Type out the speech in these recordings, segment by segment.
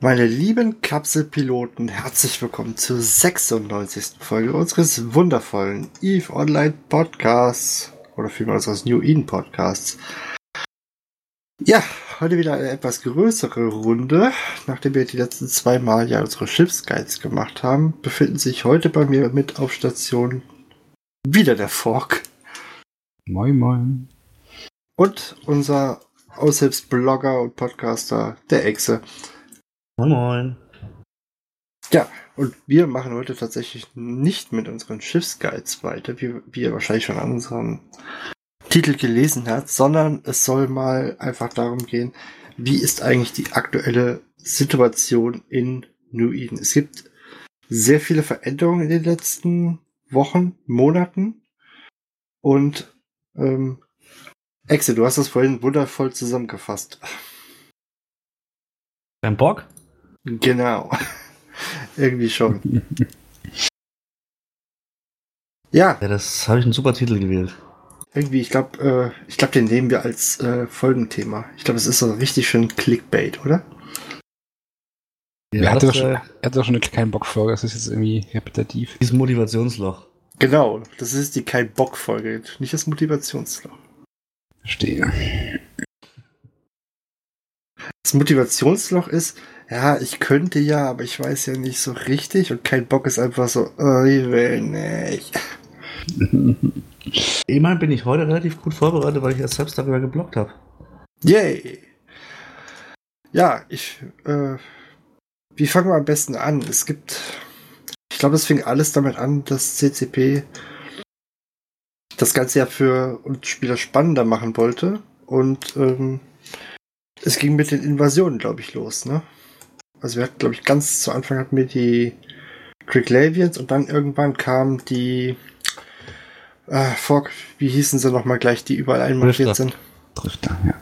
Meine lieben Kapselpiloten, herzlich willkommen zur 96. Folge unseres wundervollen EVE Online Podcasts oder vielmehr unseres New Eden Podcasts. Ja, heute wieder eine etwas größere Runde. Nachdem wir die letzten zwei Mal ja unsere Schiffsguides gemacht haben, befinden sich heute bei mir mit auf Station wieder der Fork. Moin, moin. Und unser Aushilfsblogger und Podcaster, der Exe. Moin Moin. Ja, und wir machen heute tatsächlich nicht mit unseren Schiffsguides weiter, wie, wie ihr wahrscheinlich schon an unserem Titel gelesen habt, sondern es soll mal einfach darum gehen, wie ist eigentlich die aktuelle Situation in New Eden. Es gibt sehr viele Veränderungen in den letzten Wochen, Monaten und ähm, Exe, du hast das vorhin wundervoll zusammengefasst. Beim Bock? Genau. Irgendwie schon. ja. Ja, das habe ich einen super Titel gewählt. Irgendwie, ich glaube, äh, ich glaube, den nehmen wir als äh, Folgenthema. Ich glaube, es ist so richtig schön Clickbait, oder? Ja, er, hatte doch schon, er hatte doch schon keinen Bock Folge, das ist jetzt irgendwie repetitiv. Dieses Motivationsloch. Genau, das ist die kein Bock Folge, nicht das Motivationsloch. Verstehe. Das Motivationsloch ist, ja, ich könnte ja, aber ich weiß ja nicht so richtig und kein Bock ist einfach so, oh, ich will nicht. Immerhin bin ich heute relativ gut vorbereitet, weil ich ja selbst darüber geblockt habe. Yay! Ja, ich, äh, wie fangen wir am besten an? Es gibt, ich glaube, es fing alles damit an, dass CCP das Ganze ja für uns Spieler spannender machen wollte und ähm, es ging mit den Invasionen, glaube ich, los, ne? Also wir hatten, glaube ich, ganz zu Anfang hatten wir die Cricklavians und dann irgendwann kam die äh, Fork, wie hießen sie nochmal gleich, die überall einmarschiert sind? Drifter, ja.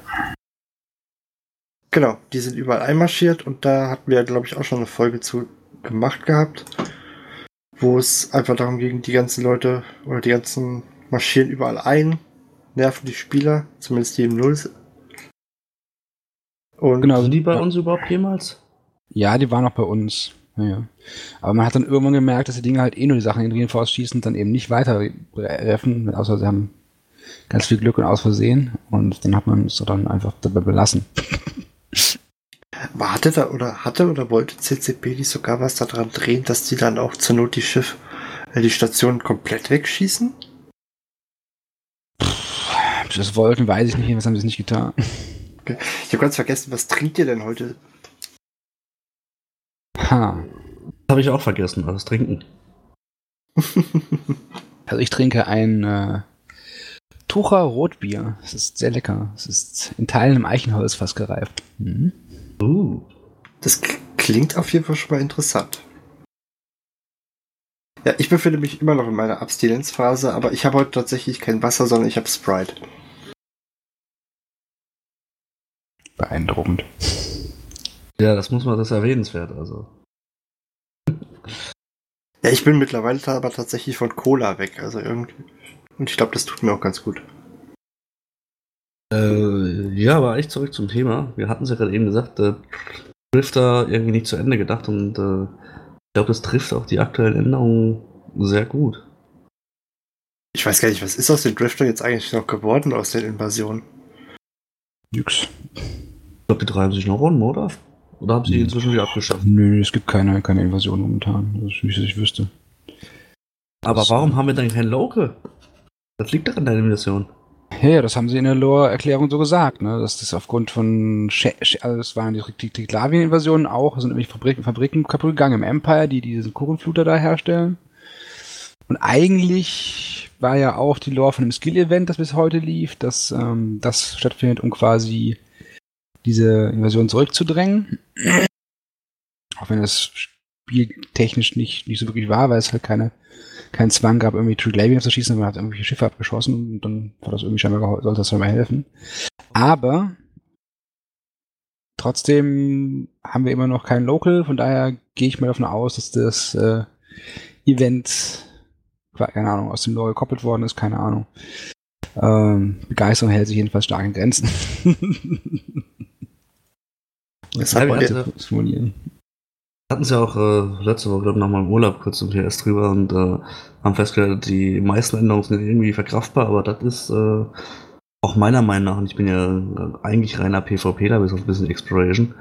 Genau, die sind überall einmarschiert und da hatten wir, glaube ich, auch schon eine Folge zu gemacht gehabt, wo es einfach darum ging, die ganzen Leute oder die ganzen marschieren überall ein, nerven die Spieler, zumindest die im Null. Und genau, sind die bei uns überhaupt jemals? Ja, die waren auch bei uns. Ja, Aber man hat dann irgendwann gemerkt, dass die Dinge halt eh nur die Sachen in den Reinforce schießen und dann eben nicht weiter treffen, außer sie haben ganz viel Glück und aus Versehen. Und dann hat man es dann einfach dabei belassen. Warte da oder hatte oder wollte CCP nicht sogar was daran drehen, dass die dann auch zur Not die Schiff, äh, die Station komplett wegschießen? Das wollten, weiß ich nicht, was haben sie nicht getan. Okay. Ich habe ganz vergessen, was trinkt ihr denn heute? Ha. Habe ich auch vergessen, also das Trinken. also ich trinke ein äh, Tucher Rotbier. Es ist sehr lecker. Es ist in Teilen im Eichenholz fast gereift. Mhm. Uh. Das klingt auf jeden Fall schon mal interessant. Ja, ich befinde mich immer noch in meiner Abstinenzphase, aber ich habe heute tatsächlich kein Wasser, sondern ich habe Sprite. Beeindruckend. Ja, das muss man, das erwähnenswert, also. Ja, ich bin mittlerweile aber tatsächlich von Cola weg, also irgendwie. Und ich glaube, das tut mir auch ganz gut. Äh, ja, aber echt zurück zum Thema. Wir hatten es ja gerade eben gesagt, äh, Drifter irgendwie nicht zu Ende gedacht und äh, ich glaube, das trifft auch die aktuellen Änderungen sehr gut. Ich weiß gar nicht, was ist aus den Drifter jetzt eigentlich noch geworden aus den Invasionen? Nix. Ich glaube, die treiben sich noch rum, oder? Oder haben sie hm. inzwischen wieder abgeschafft? Nö, es gibt keine, keine Invasion momentan, also, wie ich, ich wüsste. Aber das warum haben wir dann kein Local? Das liegt doch an deiner Invasion. Ja, das haben sie in der Lore-Erklärung so gesagt, ne? Dass das aufgrund von, Sch also das waren die Triklavien-Invasionen auch, sind nämlich Fabriken, Fabriken kaputt gegangen im Empire, die diesen Kuchenfluter da herstellen. Und eigentlich war ja auch die Lore von dem Skill-Event, das bis heute lief, dass ähm, das stattfindet, um quasi diese Invasion zurückzudrängen. Auch wenn das spieltechnisch nicht, nicht so wirklich war, weil es halt keine, keinen Zwang gab, irgendwie Triglavian zu schießen, man hat irgendwelche Schiffe abgeschossen und dann war das irgendwie scheinbar, sollte das scheinbar helfen. Aber trotzdem haben wir immer noch kein Local, von daher gehe ich mal davon aus, dass das äh, Event, keine Ahnung, aus dem Lore gekoppelt worden ist, keine Ahnung. Ähm, Begeisterung hält sich jedenfalls stark in Grenzen. das hat wir formulieren. hatten sie auch äh, letzte Woche, glaube ich, nochmal im Urlaub kurz zum TS drüber und äh, haben festgestellt, die meisten Änderungen sind irgendwie verkraftbar, aber das ist äh, auch meiner Meinung nach, und ich bin ja eigentlich reiner PvP, bis auf ein bisschen Exploration,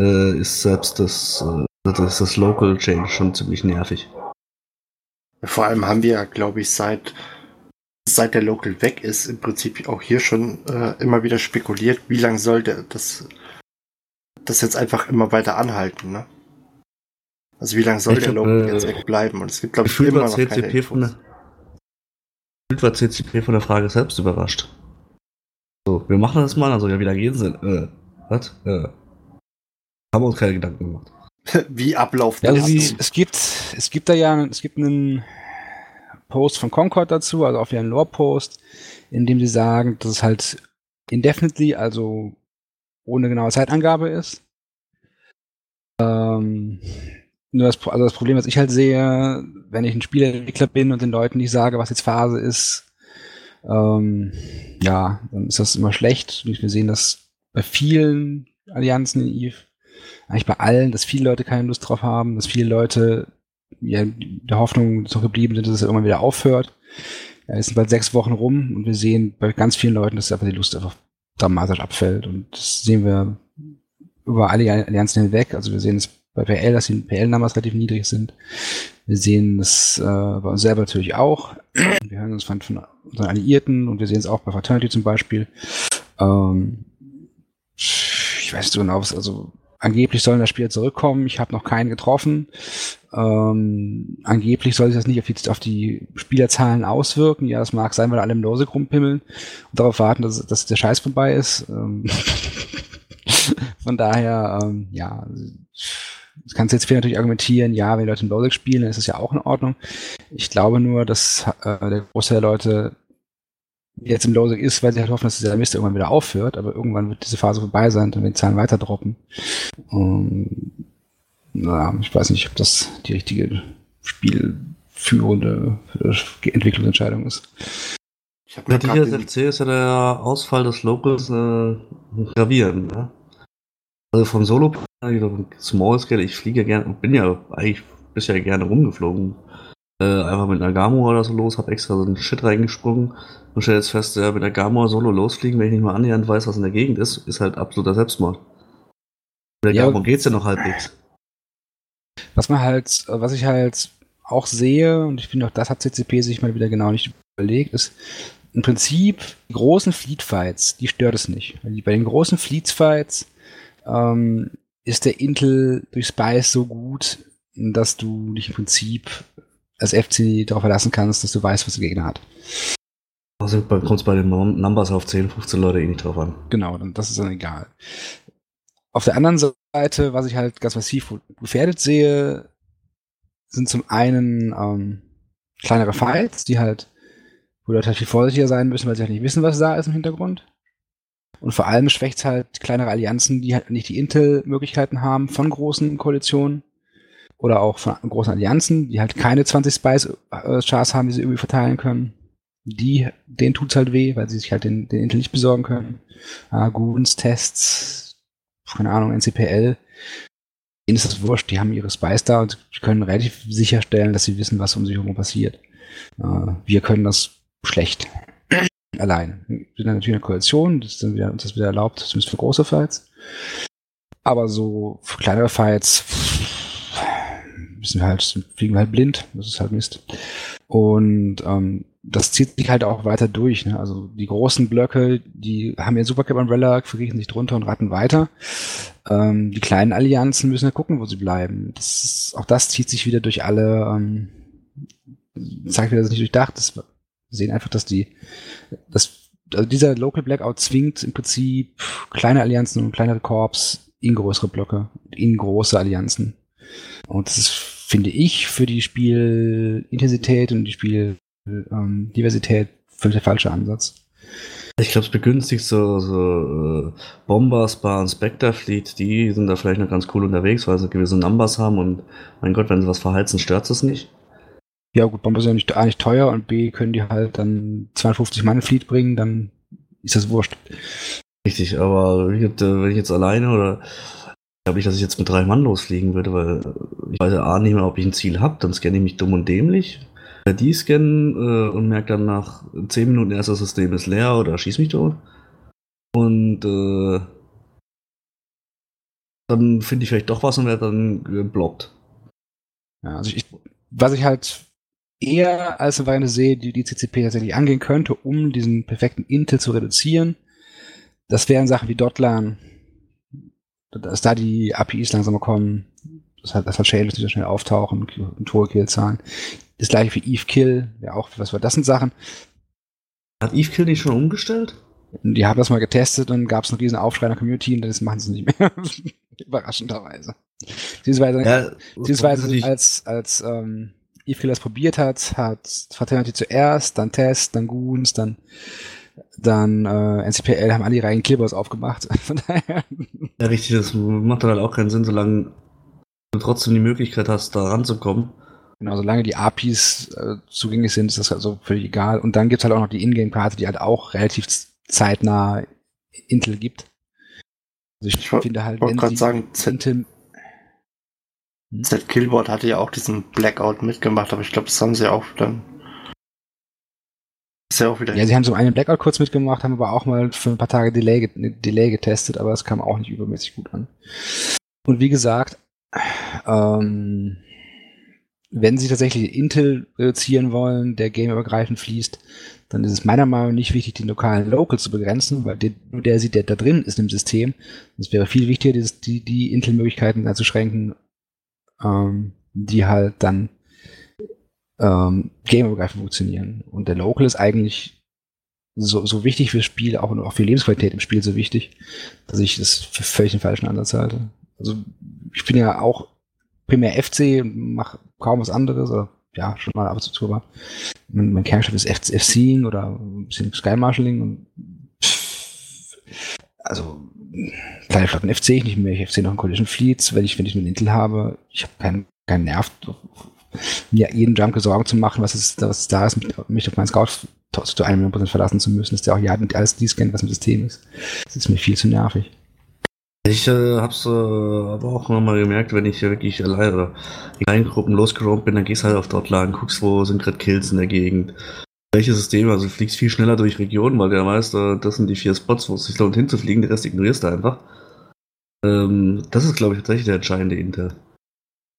äh, ist selbst das, äh, das, das Local Change schon ziemlich nervig. Vor allem haben wir, glaube ich, seit seit der Local weg ist, im Prinzip auch hier schon äh, immer wieder spekuliert, wie lange soll der, das, das jetzt einfach immer weiter anhalten, ne? Also wie lange soll ich der Local äh, jetzt wegbleiben? Und es gibt, glaube ich, immer noch CCP keine von der, war CCP von der Frage selbst überrascht. So, wir machen das mal, also ja, wieder gehen sie. Äh, was? Äh, haben wir uns keine Gedanken gemacht. wie Ablauf ja, also es, es gibt, es gibt da ja, es gibt einen Post von Concord dazu, also auf ihren Lore-Post, in dem sie sagen, dass es halt indefinitely, also ohne genaue Zeitangabe ist. Ähm, nur das, also das Problem, was ich halt sehe, wenn ich ein Spielentwickler bin und den Leuten nicht sage, was jetzt Phase ist, ähm, ja, dann ist das immer schlecht. Wir sehen das bei vielen Allianzen in EVE, eigentlich bei allen, dass viele Leute keine Lust drauf haben, dass viele Leute ja, der Hoffnung so geblieben sind, dass es irgendwann wieder aufhört. Ja, es sind bald sechs Wochen rum und wir sehen bei ganz vielen Leuten, dass einfach die Lust einfach dramatisch abfällt. Und das sehen wir über alle Allianzen hinweg. Also wir sehen es bei PL, dass die PL-Numbers relativ niedrig sind. Wir sehen es äh, bei uns selber natürlich auch. Wir hören uns von, von unseren Alliierten und wir sehen es auch bei Fraternity zum Beispiel. Ähm, ich weiß nicht genau, was, also angeblich sollen das Spieler zurückkommen. Ich habe noch keinen getroffen. Ähm, angeblich soll sich das nicht auf die, auf die, Spielerzahlen auswirken. Ja, das mag sein, weil alle im Lose rumpimmeln und darauf warten, dass, dass der Scheiß vorbei ist. Ähm Von daher, ähm, ja, das kannst du jetzt viel natürlich argumentieren, ja, wenn Leute im Lose spielen, dann ist das ja auch in Ordnung. Ich glaube nur, dass äh, der Großteil der Leute jetzt im Losing ist, weil sie halt hoffen, dass dieser Mist irgendwann wieder aufhört, aber irgendwann wird diese Phase vorbei sein und wenn die Zahlen weiter droppen. Und, na, ich weiß nicht, ob das die richtige spielführende Entwicklungsentscheidung ist. Ich hab ja, die SFC ist ja der Ausfall des Locals äh, gravierend, ne? Also vom Solo Small Scale, ich fliege ja gerne, bin ja eigentlich bisher gerne rumgeflogen äh, einfach mit einer Gamora oder so los, hab extra so einen Shit reingesprungen und stell jetzt fest, ja, mit der Gamora solo losfliegen, wenn ich nicht mal annähernd weiß, was in der Gegend ist, ist halt absoluter Selbstmord. Mit der ja, Gamora geht's ja noch halbwegs. Was man halt, was ich halt auch sehe, und ich finde auch, das hat CCP sich mal wieder genau nicht überlegt, ist im Prinzip die großen Fleet-Fights, die stört es nicht. Bei den großen Fleet-Fights ähm, ist der Intel durch Spice so gut, dass du dich im Prinzip als FC darauf verlassen kannst, dass du weißt, was der Gegner hat. Also kommt es bei den Numbers auf 10, 15 Leute eh nicht drauf an. Genau, dann, das ist dann egal. Auf der anderen Seite, was ich halt ganz massiv gefährdet sehe, sind zum einen ähm, kleinere Files, die halt, wo Leute halt viel vorsichtiger sein müssen, weil sie halt nicht wissen, was da ist im Hintergrund. Und vor allem schwächt es halt kleinere Allianzen, die halt nicht die Intel-Möglichkeiten haben von großen Koalitionen oder auch von großen Allianzen, die halt keine 20 Spice-Chars haben, die sie irgendwie verteilen können. Die, denen tut's halt weh, weil sie sich halt den, den Intel nicht besorgen können. Äh, Goons, Tests, keine Ahnung, NCPL. Denen ist das wurscht, die haben ihre Spice da und können relativ sicherstellen, dass sie wissen, was um sich herum passiert. Äh, wir können das schlecht. Alleine. Wir sind natürlich eine Koalition, das ist dann wieder, uns das wieder erlaubt, zumindest für große Fights. Aber so für kleinere Fights, müssen wir halt, fliegen wir halt blind, das ist halt Mist. Und ähm, das zieht sich halt auch weiter durch. Ne? Also die großen Blöcke, die haben ja Supercap Umbrella, verkriechen sich drunter und ratten weiter. Ähm, die kleinen Allianzen müssen ja gucken, wo sie bleiben. Das ist, auch das zieht sich wieder durch alle, ähm, zeigt wieder, das ist nicht durchdacht. Das, wir sehen einfach, dass die, dass also dieser Local Blackout zwingt im Prinzip kleine Allianzen und kleinere Korps in größere Blöcke, in große Allianzen. Und das ist, finde ich, für die Spielintensität und die Spieldiversität ähm, völlig der falsche Ansatz. Ich glaube, es begünstigt so, so äh, Bombers, Bar und Spectre Fleet, die sind da vielleicht noch ganz cool unterwegs, weil sie gewisse Numbers haben und mein Gott, wenn sie was verheizen, stört es nicht. Ja gut, Bomber sind ja nicht, A, nicht teuer und B, können die halt dann 250 Mann Fleet bringen, dann ist das wurscht. Richtig, aber wenn ich jetzt alleine oder glaube ich, dass ich jetzt mit drei Mann losfliegen würde, weil ich weiß ja nicht mehr, ob ich ein Ziel habe, dann scanne ich mich dumm und dämlich. Die scannen äh, und merke dann nach 10 Minuten erst, das System ist leer oder schieß mich tot. Und äh, dann finde ich vielleicht doch was und werde dann geblockt. Ja, also ich, was ich halt eher als eine Weile sehe, die die CCP tatsächlich angehen könnte, um diesen perfekten Intel zu reduzieren, das wären Sachen wie Dotlan, dass da die APIs langsamer kommen, dass halt, dass halt Shadows nicht so schnell auftauchen und hohe Killzahlen. Das gleiche für Eve Kill, ja auch, was war das sind Sachen. Hat Eve Kill nicht schon umgestellt? Die haben das mal getestet und gab es einen riesen Aufschrei in der Community und das machen sie nicht mehr. Überraschenderweise. Beziehungsweise, ja, beziehungsweise als, als ähm, Eve Kill das probiert hat, hat Fraternity zuerst, dann Test, dann Goons, dann dann äh, NCPL haben alle ihre eigenen Clippers aufgemacht. Von daher. Ja, richtig, das macht dann halt auch keinen Sinn, solange du trotzdem die Möglichkeit hast, da ranzukommen. Genau, solange die APIs äh, zugänglich sind, ist das also völlig egal. Und dann gibt's halt auch noch die Ingame-Karte, die halt auch relativ zeitnah Intel gibt. Also ich, ich finde halt, wenn gerade sagen, Intel hm? Z-Killboard hatte ja auch diesen Blackout mitgemacht, aber ich glaube, das haben sie auch dann ist ja auch wieder. Ja, sie haben so einen Blackout kurz mitgemacht, haben aber auch mal für ein paar Tage Delay, Delay getestet, aber es kam auch nicht übermäßig gut an. Und wie gesagt, ähm, wenn sie tatsächlich Intel reduzieren wollen, der gameübergreifend fließt, dann ist es meiner Meinung nach nicht wichtig, den lokalen Local zu begrenzen, weil der, nur der sieht, der da drin ist im System. Es wäre viel wichtiger, die, die Intel-Möglichkeiten einzuschränken, ähm, die halt dann ähm, gameübergreifend funktionieren. Und der Local ist eigentlich so, so wichtig fürs Spiel, auch, auch für Lebensqualität im Spiel so wichtig, dass ich das für völlig den falschen Ansatz halte. Also ich bin ja auch primär FC und mache kaum was anderes, oder ja, schon mal ab und zu, aber mein, mein Kernchef ist FCing oder ein bisschen Sky Marshalling und pff, also kleine Flotten FC ich nicht mehr, ich FC noch in Collision Fleets, wenn ich, wenn ich einen Intel habe, ich habe keinen keinen Nerv mir jeden Junker Sorgen zu machen, was ist, was da ist, mich auf meinen Scout zu einem Prozent verlassen zu müssen, dass der auch ja mit alles die scannt, was im System ist. Das ist mir viel zu nervig. Ich äh, hab's äh, aber auch nochmal gemerkt, wenn ich wirklich allein oder in kleinen Gruppen losgeräumt bin, dann gehst halt auf dort lang, guckst, wo sind gerade Kills in der Gegend. Welche Systeme, also du fliegst viel schneller durch Regionen, weil der weißt, äh, das sind die vier Spots, wo es sich lohnt hinzufliegen, den Rest ignorierst du einfach. Ähm, das ist, glaube ich, tatsächlich der entscheidende Inter.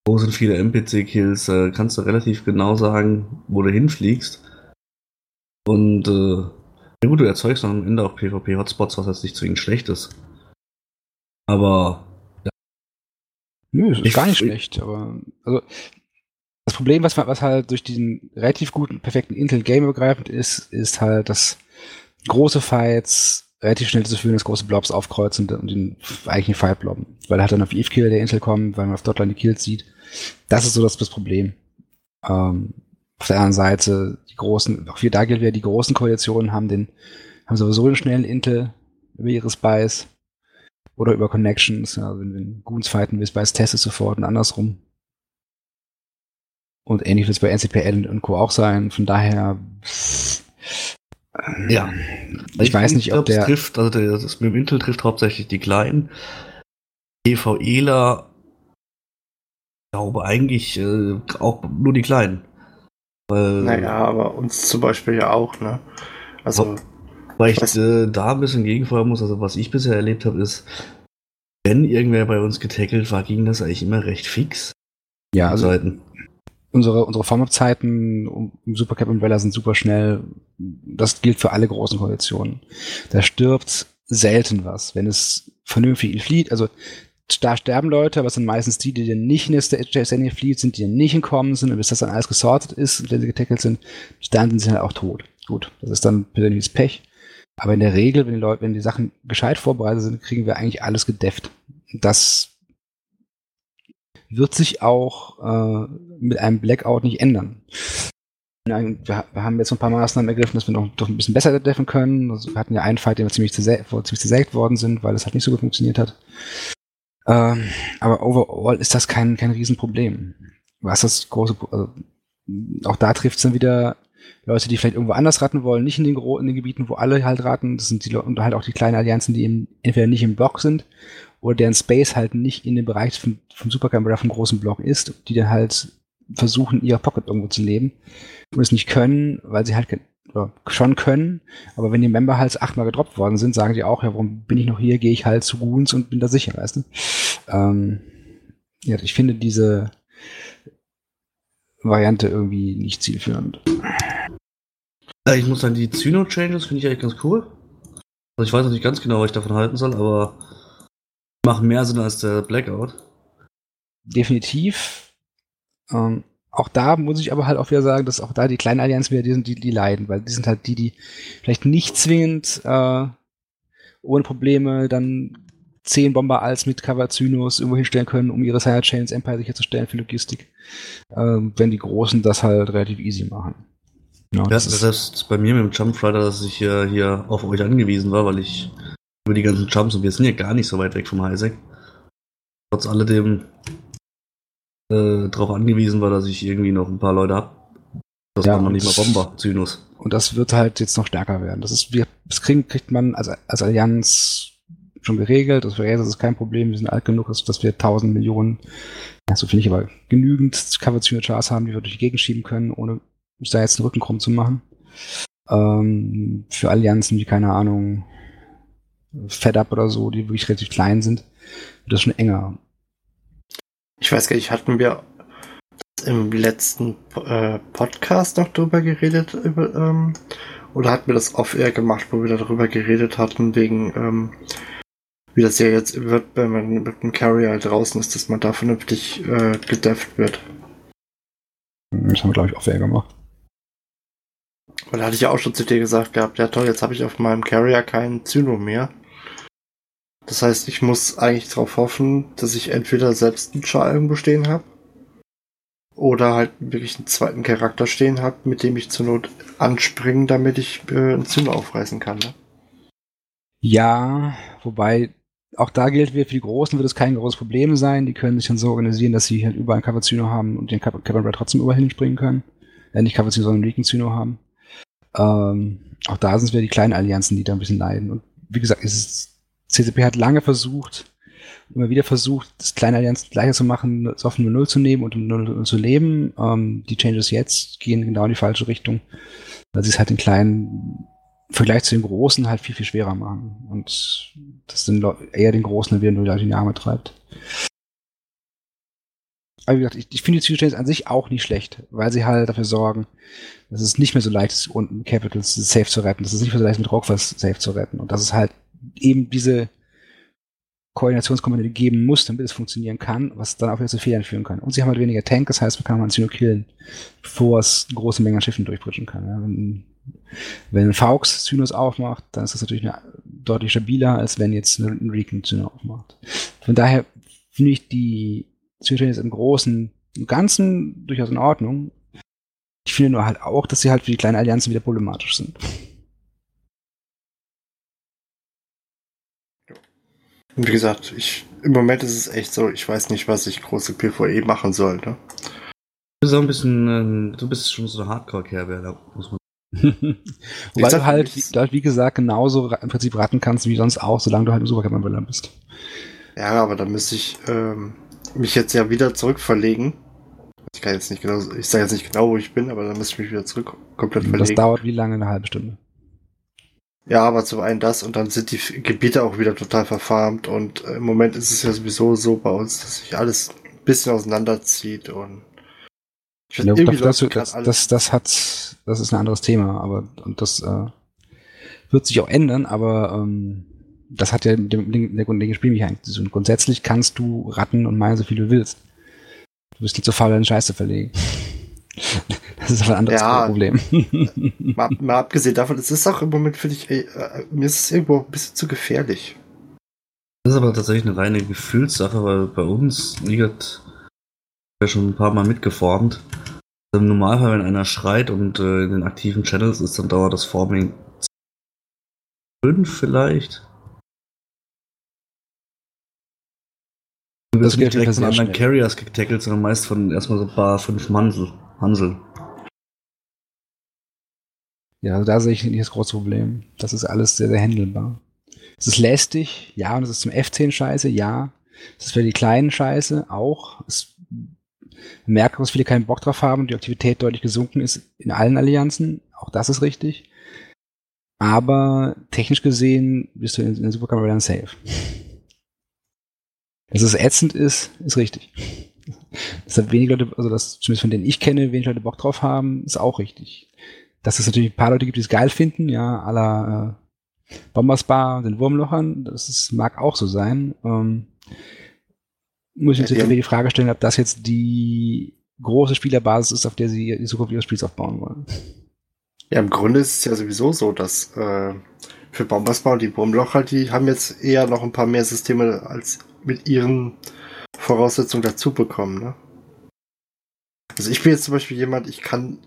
Wo sind viele NPC-Kills? Äh, kannst du relativ genau sagen, wo du hinfliegst. Und äh, ja gut, du erzeugst am Ende auch PvP-Hotspots, was jetzt nicht zwingend schlecht ist. Aber ja. Nö, es ist ich, gar nicht schlecht, aber also das Problem, was, was halt durch diesen relativ guten, perfekten Intel-Game übergreifend ist, ist halt, dass große Fights relativ schnell zu führen, dass große Blobs aufkreuzen und den eigentlichen Fight blobben. Weil er halt dann auf Eve Kill der Intel kommt, weil man auf Dotline die Kills sieht. Das ist so das, das Problem. Ähm, auf der anderen Seite, die großen, auch hier da gilt wieder, die großen Koalitionen haben den, haben sowieso einen schnellen Intel über ihre Spies oder über Connections. Ja, wenn, wenn Goons fighten will, Spies testet sofort und andersrum. Und ähnlich wird es bei NCPL und Co. auch sein. Von daher, ja. Ich, ich weiß nicht, ob der. Trifft, also der, das mit dem Intel trifft hauptsächlich die kleinen. EVEler glaube eigentlich äh, auch nur die Kleinen. Weil, naja, aber uns zum Beispiel ja auch, ne? Also. Weil ich äh, da ein bisschen gegenfeuern muss, also was ich bisher erlebt habe, ist, wenn irgendwer bei uns getackelt war, ging das eigentlich immer recht fix. Ja, also Seiten. Unsere, unsere Farm-Up-Zeiten um Supercap Umbrella sind super schnell. Das gilt für alle großen Koalitionen. Da stirbt selten was, wenn es vernünftig flieht. Also da sterben Leute, aber es sind meistens die, die dann nicht in der Standing Fleet sind, die dann nicht entkommen sind und bis das dann alles gesortet ist und wenn sie getackelt sind, dann sind sie halt auch tot. Gut, das ist dann persönliches Pech. Aber in der Regel, wenn die Leute, wenn die Sachen gescheit vorbereitet sind, kriegen wir eigentlich alles gedefft. Das wird sich auch äh, mit einem Blackout nicht ändern. Wir, haben jetzt ein paar Maßnahmen ergriffen, dass wir noch doch ein bisschen besser deffen können. Also wir hatten ja einen Fight, den wir ziemlich, zersägt, wo ziemlich zersägt worden sind, weil es halt nicht so gut funktioniert hat. Ähm, aber overall ist das kein, kein Riesenproblem. Was das große, also, auch da trifft es dann wieder Leute, die vielleicht irgendwo anders raten wollen, nicht in den, in den Gebieten, wo alle halt raten. Das sind die und halt auch die kleinen Allianzen, die eben entweder nicht im Block sind oder deren Space halt nicht in dem Bereich vom, vom Supercamp oder vom großen Block ist, die dann halt versuchen, ihr Pocket irgendwo zu leben und es nicht können, weil sie halt schon können, aber wenn die Member halt achtmal gedroppt worden sind, sagen die auch, ja, warum bin ich noch hier, gehe ich halt zu Goons und bin da sicher, weißt du? Ähm, ja, ich finde diese Variante irgendwie nicht zielführend. Ich muss sagen, die Zyno-Changes finde ich eigentlich ganz cool. Also ich weiß noch nicht ganz genau, was ich davon halten soll, aber machen mehr Sinn als der Blackout. Definitiv. Ähm, auch da muss ich aber halt auch wieder sagen, dass auch da die kleinen Allianzen wieder die sind, die, die leiden, weil die sind halt die, die vielleicht nicht zwingend äh, ohne Probleme dann zehn Bomber als mit Cover Zynos irgendwo hinstellen können, um ihre Sidechains Empire sicherzustellen für Logistik. Ähm, wenn die Großen das halt relativ easy machen. Ja, das, das ist bei mir mit dem Jump Rider, dass ich hier, hier auf euch angewiesen war, weil ich über die ganzen Jumps und wir sind ja gar nicht so weit weg vom Highsec. Trotz alledem äh, darauf angewiesen war, dass ich irgendwie noch ein paar Leute habe. Das ja, war noch nicht mal Bomber, Zynos. Und das wird halt jetzt noch stärker werden. Das ist, wir, das kriegt, kriegt man als, als Allianz schon geregelt. Das, das ist kein Problem. Wir sind alt genug, dass wir 1000 Millionen, ja, so finde ich aber genügend Cover Chars haben, die wir durch die Gegend schieben können, ohne uns da jetzt den Rücken krumm zu machen. Ähm, für Allianzen wie, keine Ahnung, Fed Up oder so, die wirklich relativ klein sind, wird das schon enger. Ich weiß gar nicht, hatten wir im letzten äh, Podcast noch drüber geredet, über, ähm, oder hatten wir das off-air gemacht, wo wir darüber geredet hatten, wegen, ähm, wie das ja jetzt wird, wenn man mit dem Carrier halt draußen ist, dass man da vernünftig äh, gedefft wird. Das haben wir, glaube ich, off-air gemacht. Weil da hatte ich ja auch schon zu dir gesagt gehabt, ja toll, jetzt habe ich auf meinem Carrier keinen Zyno mehr. Das heißt, ich muss eigentlich darauf hoffen, dass ich entweder selbst einen Char irgendwo stehen habe oder halt wirklich einen zweiten Charakter stehen habe, mit dem ich zur Not anspringen, damit ich äh, einen Zyno aufreißen kann. Ne? Ja, wobei auch da gilt für die Großen wird es kein großes Problem sein. Die können sich dann so organisieren, dass sie halt überall einen Cappuccino haben und den Captain trotzdem überall hinspringen können. Äh, nicht Cappuccino, sondern einen Zyno haben. Ähm, auch da sind es wieder die kleinen Allianzen, die da ein bisschen leiden. Und wie gesagt, es ist CCP hat lange versucht, immer wieder versucht, das kleine Allianz gleicher zu machen, es auf 0 zu nehmen und um 0 zu leben. Ähm, die Changes jetzt gehen genau in die falsche Richtung, weil sie es halt den kleinen im Vergleich zu den Großen halt viel, viel schwerer machen. Und das sind eher den Großen wieder nur die Arme treibt. Aber wie gesagt, ich, ich finde die Changes an sich auch nicht schlecht, weil sie halt dafür sorgen, dass es nicht mehr so leicht ist, unten Capitals safe zu retten, dass es nicht mehr so leicht ist, mit Rockfast safe zu retten. Und dass es halt eben diese Koordinationskomponente geben muss, damit es funktionieren kann, was dann auch wieder zu Fehlern führen kann. Und sie haben halt weniger Tank, das heißt, man kann mal ein Zino killen, bevor es große Menge an Schiffen durchbritschen kann. Ja, wenn, wenn Faux Zynos aufmacht, dann ist das natürlich eine, deutlich stabiler, als wenn jetzt ein Recon Zyno aufmacht. Von daher finde ich die Zyno jetzt im Großen im Ganzen durchaus in Ordnung. Ich finde nur halt auch, dass sie halt für die kleinen Allianzen wieder problematisch sind. Wie gesagt, ich, im Moment ist es echt so, ich weiß nicht, was ich große PvE machen soll. Ne? Du bist auch ein bisschen, äh, du bist schon so ein Hardcore-Kerl, da muss man. Weil du halt, wie, wie, gesagt, genauso im Prinzip raten kannst wie sonst auch, solange du halt im Supercamp bist. Ja, aber da müsste ich ähm, mich jetzt ja wieder zurückverlegen. Ich kann jetzt nicht genau, ich sage jetzt nicht genau, wo ich bin, aber dann müsste ich mich wieder zurück komplett verlegen. Das dauert wie lange? Eine halbe Stunde. Ja, aber zum einen das und dann sind die Gebiete auch wieder total verfarmt und äh, im Moment ist es ja sowieso so bei uns, dass sich alles ein bisschen auseinanderzieht und ich ja, irgendwie das, das, das, das, hat, das ist ein anderes Thema, aber und das äh, wird sich auch ändern, aber ähm, das hat ja mit dem, der grundlegenden Spielmechanik. Und grundsätzlich kannst du ratten und meinen, so viel du willst. Du bist nicht so faul, deine Scheiße verlegen. Das ist aber ein anderes ja, Problem. mal, mal, abgesehen davon, es ist auch im Moment, finde ich, ey, äh, mir ist es irgendwo ein bisschen zu gefährlich. Das ist aber tatsächlich eine reine Gefühlssache, weil bei uns liegt ja schon ein paar Mal mitgeformt. Im Normalfall, wenn einer schreit und äh, in den aktiven Channels ist, dann dauert das Forming fünf vielleicht. Du wirst nicht direkt von anderen Carriers getackelt, sondern meist von erstmal so ein paar fünf Mansel, Hansel. Ja, also da sehe ich nicht das große Problem. Das ist alles sehr, sehr handelbar. Es ist lästig, ja, und es ist zum F10 scheiße, ja. Es ist für die kleinen scheiße, auch. Es merkt, dass viele keinen Bock drauf haben und die Aktivität deutlich gesunken ist in allen Allianzen. Auch das ist richtig. Aber technisch gesehen bist du in, der Superkammer dann safe. Dass es ätzend ist, ist richtig. Dass da wenig Leute, also das zumindest von denen ich kenne, wenig Leute Bock drauf haben, ist auch richtig dass es natürlich ein paar Leute gibt, die es geil finden, ja, aller äh, Bombersbar, den Wurmlochern, das ist, mag auch so sein. Ähm, muss ich natürlich ja, die Frage stellen, ob das jetzt die große Spielerbasis ist, auf der sie die Zukunft ihres Spiels aufbauen wollen. Ja, im Grunde ist es ja sowieso so, dass äh, für Bombersbar und die Wurmlocher, die haben jetzt eher noch ein paar mehr Systeme als mit ihren Voraussetzungen dazu bekommen, ne? Also ich bin jetzt zum Beispiel jemand, ich kann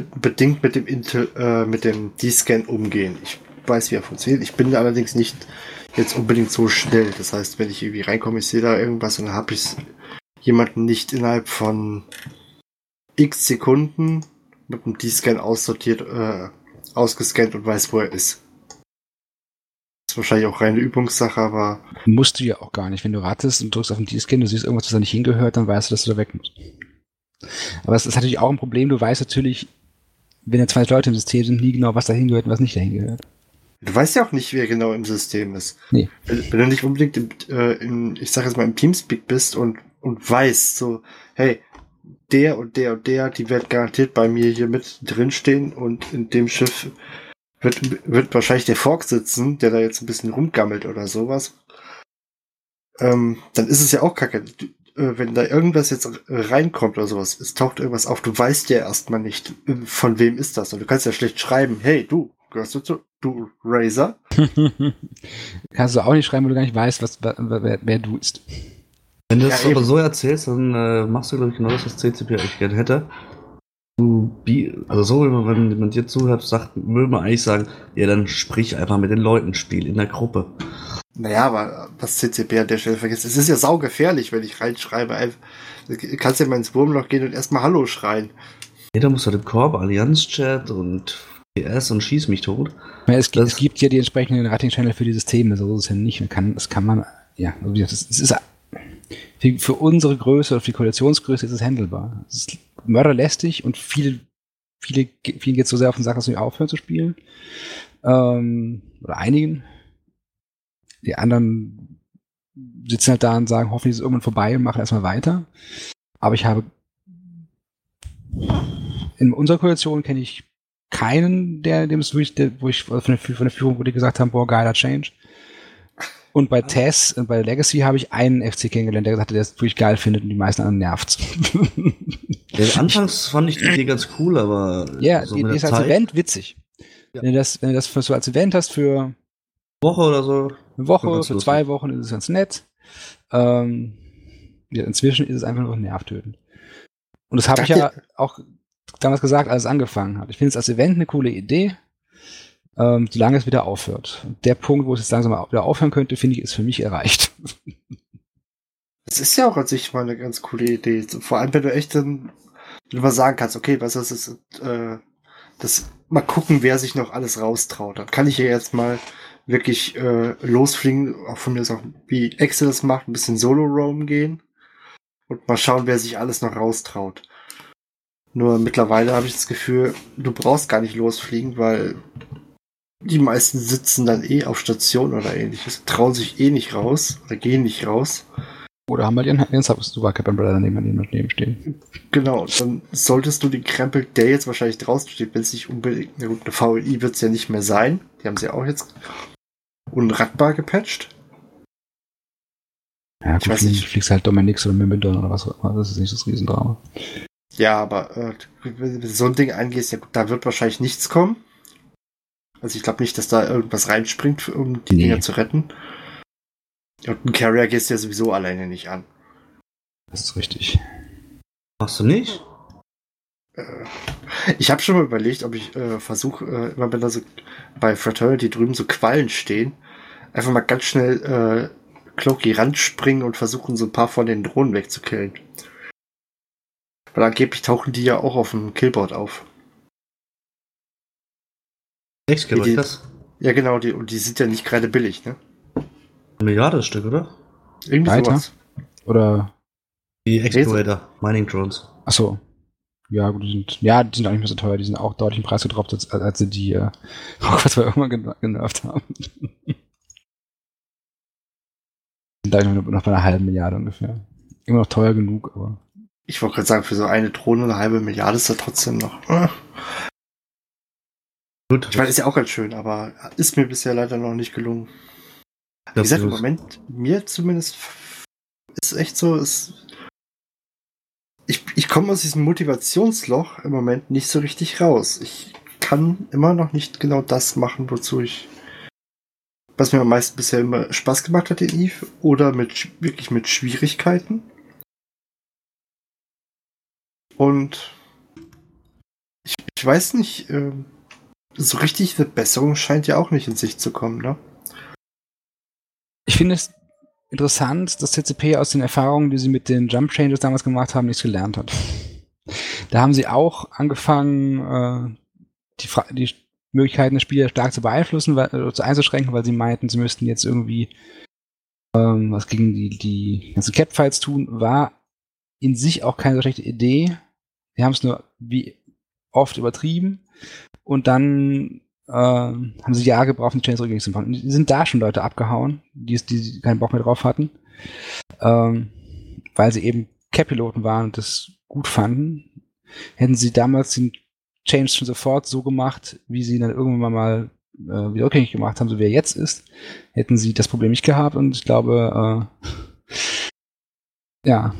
be bedingt mit dem Intel, äh, mit dem D-Scan umgehen. Ich weiß, wie er funktioniert. Ich bin allerdings nicht jetzt unbedingt so schnell. Das heißt, wenn ich irgendwie reinkomme, ich sehe da irgendwas und dann habe ich jemanden nicht innerhalb von x Sekunden mit dem D-Scan aussortiert, äh, ausgescannt und weiß, wo er ist. Das ist wahrscheinlich auch reine Übungssache, aber. Musst du ja auch gar nicht. Wenn du ratest und drückst auf den D-Scan, du siehst irgendwas, was da nicht hingehört, dann weißt du, dass du da weg musst. Aber es ist natürlich auch ein Problem. Du weißt natürlich, wenn da zwei Leute im System sind, nie genau, was dahin gehört und was nicht dahin gehört. Du weißt ja auch nicht, wer genau im System ist. Nee. Wenn, du nicht unbedingt im, äh, in, ich sag jetzt mal, im Teamspeak bist und, und weißt, so, hey, der und der und der, die werden garantiert bei mir hier mit drinstehen und in dem Schiff wird, wird wahrscheinlich der Fork sitzen, der da jetzt ein bisschen rumgammelt oder sowas. Ähm, dann ist es ja auch kacke. Äh, wenn da irgendwas jetzt reinkommt oder sowas, es taucht irgendwas auf, du weißt ja erstmal nicht, äh, von wem ist das. Und du kannst ja schlecht schreiben, hey, du, gehörst du zu, du Razer? kannst du auch nicht schreiben, weil du gar nicht weißt, was, wer, wer du bist. Wenn du das ja, aber so erzählst, dann äh, machst du, glaube ich, genau das, was CCP eigentlich gerne hätte. Du, also so, wenn jemand dir zuhört, sagt, würde man eigentlich sagen, ja, dann sprich einfach mit den Leuten, spiel in der Gruppe. Naja, aber was CCP an der Stelle vergisst, es ist ja saugefährlich, wenn ich reinschreibe. Du kannst ja mal ins Wurmloch gehen und erstmal Hallo schreien. Jeder muss halt im Korb, Allianz-Chat und PS und schieß mich tot. Ja, es, gibt, es gibt ja die entsprechenden Rating-Channel für die Systeme, so ist es ja nicht. Man kann, das kann man, ja, also das, das ist für, für unsere Größe oder für die Koalitionsgröße ist es handelbar. Es ist mörderlästig und viele, viele, vielen geht es so sehr auf den Sack, dass sie aufhören zu spielen. Ähm, oder einigen. Die anderen sitzen halt da und sagen, hoffentlich ist es irgendwann vorbei und machen erstmal weiter. Aber ich habe in unserer Koalition kenne ich keinen, der dem es wirklich, der, wo ich von der, von der Führung, wo die gesagt haben, boah, geiler Change. Und bei Tess und bei Legacy habe ich einen FC kennengelernt, der gesagt hat, der es wirklich geil findet und die meisten anderen nervt. Ja, anfangs fand ich die Idee ganz cool, aber. Ja, so die, die ist als Event witzig. Ja. Wenn du das, wenn du das für, so als Event hast für Woche oder so. Eine Woche, für zwei Wochen ist es ganz nett. Ähm, ja, inzwischen ist es einfach nur ein Nervtöten. Und das habe ich ja auch damals gesagt, als es angefangen hat. Ich finde es als Event eine coole Idee, ähm, solange es wieder aufhört. Und der Punkt, wo es jetzt langsam wieder aufhören könnte, finde ich, ist für mich erreicht. Es ist ja auch an sich mal eine ganz coole Idee. Vor allem, wenn du echt dann wenn du mal sagen kannst, okay, was ist das, äh, das, mal gucken, wer sich noch alles raustraut. Dann kann ich ja jetzt mal wirklich äh, losfliegen, auch von mir ist auch, wie Excel das macht, ein bisschen Solo-Roam gehen und mal schauen, wer sich alles noch raustraut. Nur mittlerweile habe ich das Gefühl, du brauchst gar nicht losfliegen, weil die meisten sitzen dann eh auf Station oder ähnliches, trauen sich eh nicht raus oder gehen nicht raus. Oder haben halt ihren, ihren Supercap Umbrella neben, neben stehen. Genau, dann solltest du den Krempel, der jetzt wahrscheinlich draußen steht, wenn es nicht unbedingt, na gut, eine VLI wird es ja nicht mehr sein, die haben sie auch jetzt unradbar gepatcht. Ja, gut, ich weiß nicht. fliegst halt Dominix oder Mimidon oder was auch immer, das ist nicht das Riesendrama. Ja, aber äh, wenn du so ein Ding angehst, ja, da wird wahrscheinlich nichts kommen. Also ich glaube nicht, dass da irgendwas reinspringt, um die nee. Dinger zu retten. Und einen Carrier gehst du ja sowieso alleine nicht an. Das ist richtig. Machst du nicht? Ich habe schon mal überlegt, ob ich äh, versuche, äh, immer wenn da so bei Fraternity drüben so Quallen stehen, einfach mal ganz schnell äh, Cloaky ranspringen und versuchen, so ein paar von den Drohnen wegzukillen. Weil angeblich tauchen die ja auch auf dem Killboard auf. Echt, die, das? Ja, genau, die, und die sind ja nicht gerade billig, ne? Eine Milliarde Stück, oder? Irgendwie Weiter? sowas. Oder? Die Explorator, Mining Drones. Achso. Ja, gut, die sind, ja, die sind auch nicht mehr so teuer, die sind auch deutlich im Preis gedroppt, als, als sie die, äh, was wir irgendwann genervt haben. sind da noch, noch bei einer halben Milliarde ungefähr. Immer noch teuer genug, aber. Ich wollte gerade sagen, für so eine Drohne eine halbe Milliarde ist da trotzdem noch. Äh. Gut. Ich meine, ist ja auch ganz schön, aber ist mir bisher leider noch nicht gelungen. Wie gesagt, im Moment, mir zumindest ist echt so, ist, ich, ich komme aus diesem Motivationsloch im Moment nicht so richtig raus. Ich kann immer noch nicht genau das machen, wozu ich, was mir am meisten bisher immer Spaß gemacht hat in Eve oder mit, wirklich mit Schwierigkeiten. Und ich, ich weiß nicht, äh, so richtig eine Besserung scheint ja auch nicht in Sicht zu kommen, ne? Ich finde es interessant, dass CCP aus den Erfahrungen, die sie mit den Jump Changes damals gemacht haben, nichts gelernt hat. Da haben sie auch angefangen, äh, die, die Möglichkeiten des Spielers stark zu beeinflussen, weil, äh, zu einzuschränken, weil sie meinten, sie müssten jetzt irgendwie ähm, was gegen die, die ganzen Cap-Fights tun, war in sich auch keine so schlechte Idee. Sie haben es nur wie oft übertrieben und dann äh, haben sie Jahre gebraucht, um Chains rückgängig zu machen. Und sind da schon Leute abgehauen, die, die keinen Bock mehr drauf hatten, ähm, weil sie eben Cap-Piloten waren und das gut fanden. Hätten sie damals den Change schon sofort so gemacht, wie sie ihn dann irgendwann mal äh, wieder rückgängig gemacht haben, so wie er jetzt ist, hätten sie das Problem nicht gehabt und ich glaube, äh, ja,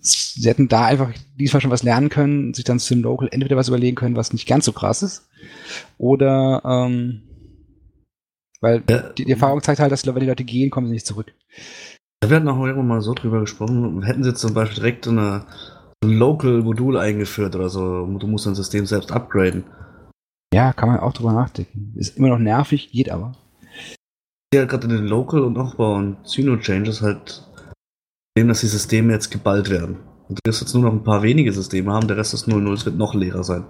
sie hätten da einfach diesmal schon was lernen können, sich dann zu dem Local entweder was überlegen können, was nicht ganz so krass ist, oder ähm, weil ja. die, die, Erfahrung zeigt halt, dass wenn die Leute gehen, kommen sie nicht zurück. Da werden auch irgendwann mal so drüber gesprochen, hätten sie zum Beispiel direkt so eine ein Local-Modul eingeführt oder so, du musst dein System selbst upgraden. Ja, kann man auch drüber nachdenken. Ist immer noch nervig, geht aber. Ja, gerade in den Local- und Aufbau- und Syno-Changes halt dass die Systeme jetzt geballt werden. Und du wirst jetzt nur noch ein paar wenige Systeme haben, der Rest ist 0-0, es wird noch leerer sein.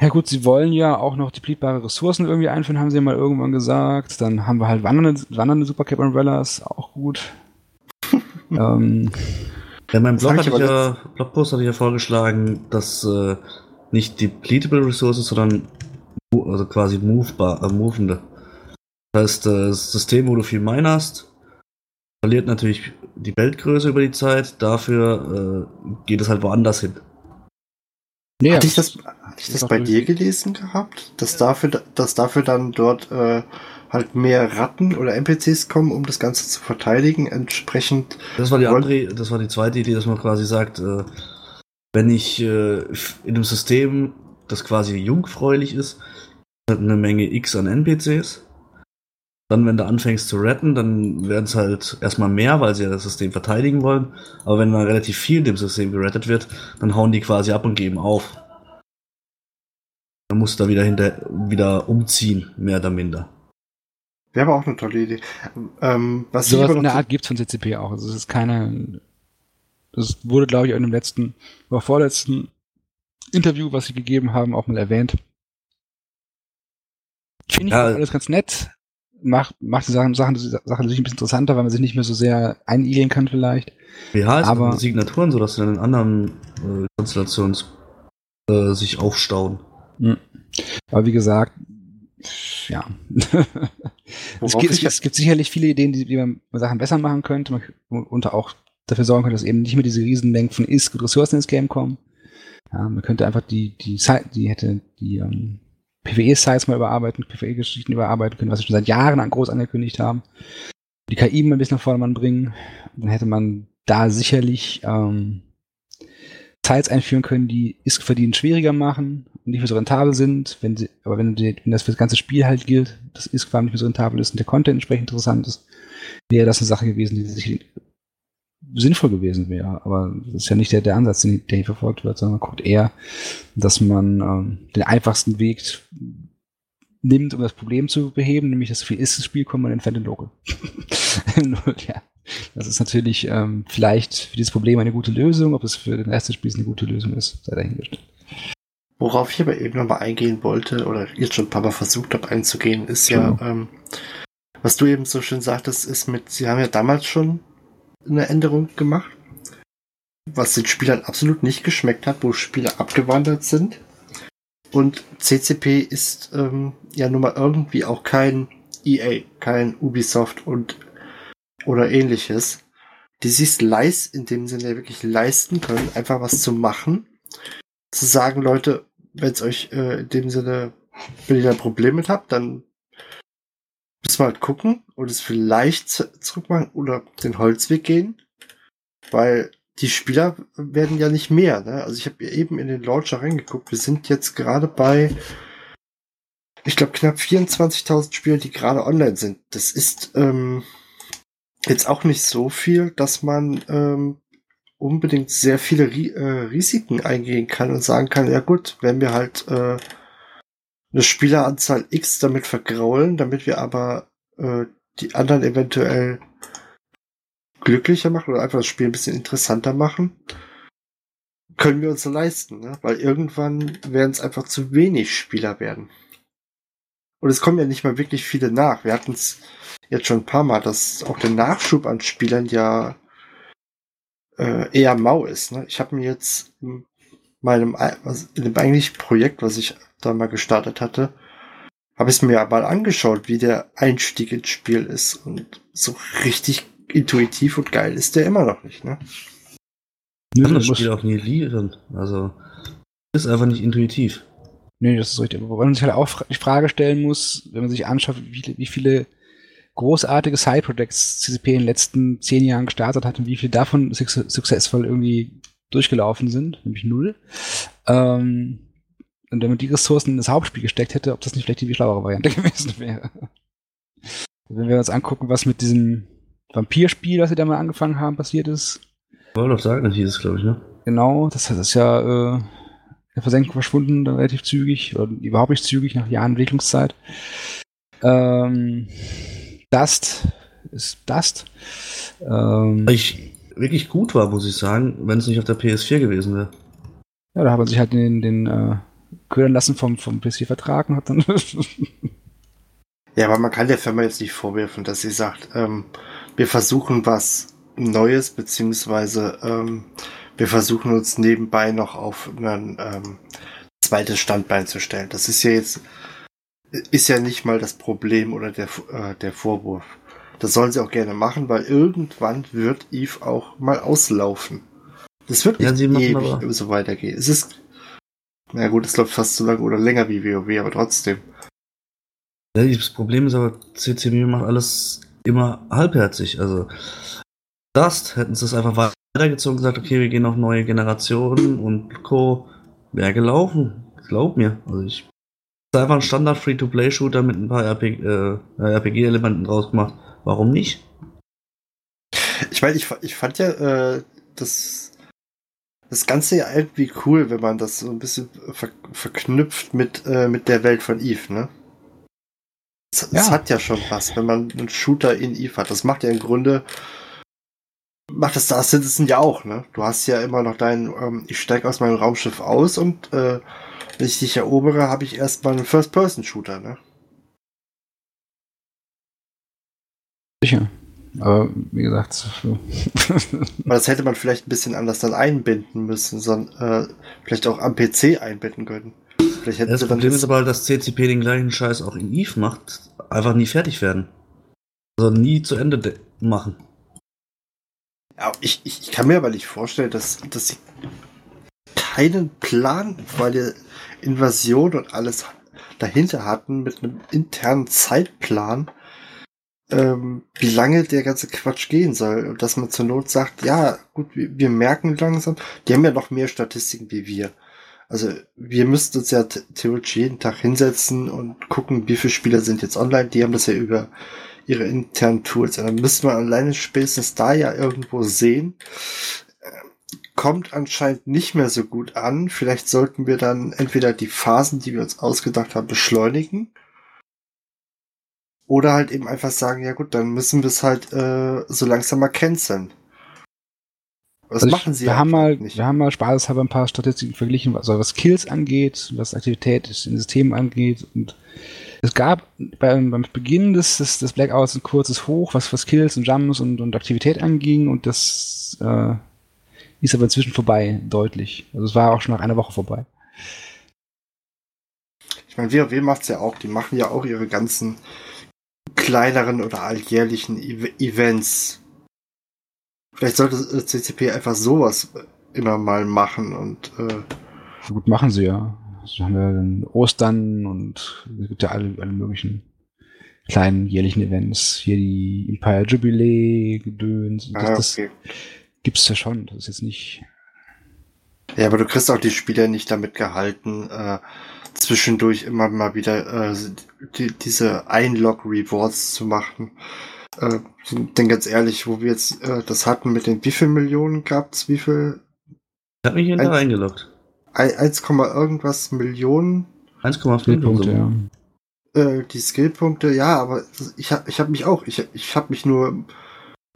Ja gut, sie wollen ja auch noch depletbare Ressourcen irgendwie einführen, haben sie ja mal irgendwann gesagt. Dann haben wir halt wandernde, wandernde Supercap Umbrellas, auch gut. ähm, ja, in meinem Blog hatte ich ja, Blogpost hatte ich ja vorgeschlagen, dass äh, nicht depletable Ressourcen, sondern also quasi movebar, äh, movende. Das heißt, äh, das System, wo du viel Mine hast, verliert natürlich die Weltgröße über die Zeit, dafür äh, geht es halt woanders hin. Nee, hatte ich das, hatte ich das bei dir gelesen gehabt? Dass dafür, dass dafür dann dort äh, halt mehr Ratten oder NPCs kommen, um das Ganze zu verteidigen, entsprechend. Das war die andere, das war die zweite Idee, dass man quasi sagt, äh, wenn ich äh, in einem System, das quasi jungfräulich ist, hat eine Menge X an NPCs dann, wenn du anfängst zu retten, dann werden es halt erstmal mehr, weil sie ja das System verteidigen wollen. Aber wenn dann relativ viel dem System gerettet wird, dann hauen die quasi ab und geben auf. Dann musst du da wieder hinter wieder umziehen, mehr oder minder. Wäre aber auch eine tolle Idee. Ähm, was so was in der Art gibt es von CCP auch. Also es ist keine. Das wurde, glaube ich, in dem letzten oder vorletzten Interview, was sie gegeben haben, auch mal erwähnt. Finde ich ja, alles ganz nett macht, macht die Sachen, Sachen, Sachen natürlich ein bisschen interessanter, weil man sich nicht mehr so sehr einigeln kann vielleicht. Ja, es aber Signaturen, so dass sie dann in anderen äh, Konstellationen äh, sich aufstauen. Mh. Aber wie gesagt, ja. es, gibt, es, es, gibt, sicherlich viele Ideen, die, wie man Sachen besser machen könnte und auch dafür sorgen könnte, dass eben nicht mehr diese Riesenmengen von Ist und Ressourcen ins Game kommen. Ja, man könnte einfach die, die, die hätte die ähm, PvE-Sites mal überarbeiten, PvE-Geschichten überarbeiten können, was sie schon seit Jahren an groß angekündigt haben. Die KI mal ein bisschen nach Vordermann bringen. Dann hätte man da sicherlich ähm, Sites einführen können, die ISK-Verdienen schwieriger machen und nicht mehr so rentabel sind. Wenn sie, aber wenn, die, wenn das für das ganze Spiel halt gilt, dass ISK nicht mehr so rentabel ist und der Content entsprechend interessant ist, wäre das eine Sache gewesen, die sich sinnvoll gewesen wäre. Aber das ist ja nicht der, der Ansatz, der hier verfolgt wird, sondern man guckt eher, dass man ähm, den einfachsten Weg nimmt, um das Problem zu beheben, nämlich dass viel ist das Spiel, kommt man entfernt den Local. ja. Das ist natürlich ähm, vielleicht für dieses Problem eine gute Lösung. Ob es für den Rest des Spiels eine gute Lösung ist, sei dahingestellt. Worauf ich aber eben nochmal eingehen wollte, oder jetzt schon ein paar Mal versucht habe einzugehen, ist genau. ja, ähm, was du eben so schön sagtest, ist mit, sie haben ja damals schon eine Änderung gemacht, was den Spielern absolut nicht geschmeckt hat, wo Spieler abgewandert sind. Und CCP ist ähm, ja nun mal irgendwie auch kein EA, kein Ubisoft und oder ähnliches, die sich leist, in dem Sinne wirklich leisten können, einfach was zu machen. Zu sagen, Leute, wenn es euch äh, in dem Sinne, wenn ihr da mit habt, dann müssen wir halt gucken und es vielleicht zurückmachen oder den Holzweg gehen. Weil die Spieler werden ja nicht mehr. Ne? Also ich habe eben in den Launcher reingeguckt. Wir sind jetzt gerade bei, ich glaube, knapp 24.000 Spieler, die gerade online sind. Das ist ähm, jetzt auch nicht so viel, dass man ähm, unbedingt sehr viele Ri äh, Risiken eingehen kann und sagen kann, ja gut, wenn wir halt äh, eine Spieleranzahl X damit vergraulen, damit wir aber äh, die anderen eventuell glücklicher machen oder einfach das Spiel ein bisschen interessanter machen, können wir uns leisten, ne? weil irgendwann werden es einfach zu wenig Spieler werden. Und es kommen ja nicht mal wirklich viele nach. Wir hatten es jetzt schon ein paar Mal, dass auch der Nachschub an Spielern ja äh, eher mau ist. Ne? Ich habe mir jetzt in meinem in dem eigentlichen Projekt, was ich da mal gestartet hatte, habe ich es mir mal angeschaut, wie der Einstieg ins Spiel ist. Und so richtig intuitiv und geil ist der immer noch nicht. Ne? Nö, das Spiel auch nie lieben. Also ist einfach nicht intuitiv. Nee, das ist richtig. Wobei man sich halt auch die Frage stellen muss, wenn man sich anschaut, wie, wie viele großartige Side-Projects CCP in den letzten zehn Jahren gestartet hat und wie viele davon successful irgendwie durchgelaufen sind, nämlich null. Ähm, und wenn man die Ressourcen in das Hauptspiel gesteckt hätte, ob das nicht vielleicht die schlauere Variante gewesen wäre. wenn wir uns angucken, was mit diesem Vampirspiel, was sie da mal angefangen haben, passiert ist. World of Darkness hieß es, glaube ich, ne? Genau, das, das ist ja äh, in der Versenkung verschwunden, relativ zügig, oder überhaupt nicht zügig, nach Jahren Entwicklungszeit. Ähm, Dust ist Dust. Ähm, ich wirklich gut war, muss ich sagen, wenn es nicht auf der PS4 gewesen wäre. Ja, da hat man sich halt den, den äh, ködern lassen vom, vom PC-Vertrag und hat dann. ja, aber man kann der Firma jetzt nicht vorwerfen, dass sie sagt, ähm, wir versuchen was Neues, beziehungsweise ähm, wir versuchen uns nebenbei noch auf ein ähm, zweites Standbein zu stellen. Das ist ja jetzt ist ja nicht mal das Problem oder der, äh, der Vorwurf. Das sollen sie auch gerne machen, weil irgendwann wird Eve auch mal auslaufen. Das wird nicht ja, ewig aber. so weitergehen. Es ist, na gut, es läuft fast so lange oder länger wie WoW, aber trotzdem. Das Problem ist aber, CCB macht alles immer halbherzig. Also, Dust hätten sie es einfach weitergezogen und gesagt, okay, wir gehen auf neue Generationen und Co. Wäre gelaufen. Glaub mir. Also ich ist einfach ein Standard Free-to-Play-Shooter mit ein paar RPG, äh, RPG-Elementen draus gemacht. Warum nicht? Ich meine, ich, ich fand ja äh, das, das Ganze ja irgendwie cool, wenn man das so ein bisschen ver verknüpft mit, äh, mit der Welt von Eve, ne? Es, ja. hat ja schon was, wenn man einen Shooter in Eve hat. Das macht ja im Grunde macht das Star Citizen ja auch, ne? Du hast ja immer noch dein, ähm, ich steige aus meinem Raumschiff aus und äh, wenn ich dich erobere, habe ich erstmal einen First-Person-Shooter, ne? Sicher. Aber wie gesagt, so. das hätte man vielleicht ein bisschen anders dann einbinden müssen, sondern äh, vielleicht auch am PC einbinden können. Vielleicht hätten das Problem ist aber, dass CCP den gleichen Scheiß auch in Eve macht, einfach nie fertig werden. Also nie zu Ende machen. Ja, ich, ich, ich kann mir aber nicht vorstellen, dass, dass sie keinen Plan, weil die Invasion und alles dahinter hatten mit einem internen Zeitplan, ähm, wie lange der ganze Quatsch gehen soll. Und dass man zur Not sagt, ja, gut, wir, wir merken langsam, die haben ja noch mehr Statistiken wie wir. Also wir müssten uns ja theoretisch jeden Tag hinsetzen und gucken, wie viele Spieler sind jetzt online. Die haben das ja über ihre internen Tools. Und dann müsste man alleine spätestens da ja irgendwo sehen. Kommt anscheinend nicht mehr so gut an. Vielleicht sollten wir dann entweder die Phasen, die wir uns ausgedacht haben, beschleunigen. Oder halt eben einfach sagen, ja gut, dann müssen wir es halt äh, so langsam mal canceln. Was also machen sie wir haben mal, nicht? Wir haben mal spaßeshalber ein paar Statistiken verglichen, also was Kills angeht, was Aktivität in Systemen angeht. Und es gab beim, beim Beginn des, des, des Blackouts ein kurzes Hoch, was, was Kills und Jumps und, und Aktivität anging. Und das äh, ist aber inzwischen vorbei, deutlich. Also es war auch schon nach einer Woche vorbei. Ich meine, WoW macht's ja auch. Die machen ja auch ihre ganzen kleineren oder alljährlichen e Events Vielleicht sollte CCP einfach sowas immer mal machen und äh gut machen sie ja. Also haben wir dann Ostern und es gibt ja alle, alle möglichen kleinen jährlichen Events. Hier die Empire Jubilee, Gedöns. Das, ah, okay. das gibt's ja schon. Das ist jetzt nicht. Ja, aber du kriegst auch die Spieler nicht damit gehalten, äh, zwischendurch immer mal wieder äh, die, diese Einlog-Rewards zu machen. Äh, denn ganz ehrlich, wo wir jetzt äh, das hatten mit den wie viel Millionen gab's, wie viel? Ich hab mich hinter eingeloggt. 1, irgendwas Millionen. 1,4 Punkte, ja. Äh, die Skillpunkte, ja, aber ich hab, ich hab mich auch, ich, ich hab mich nur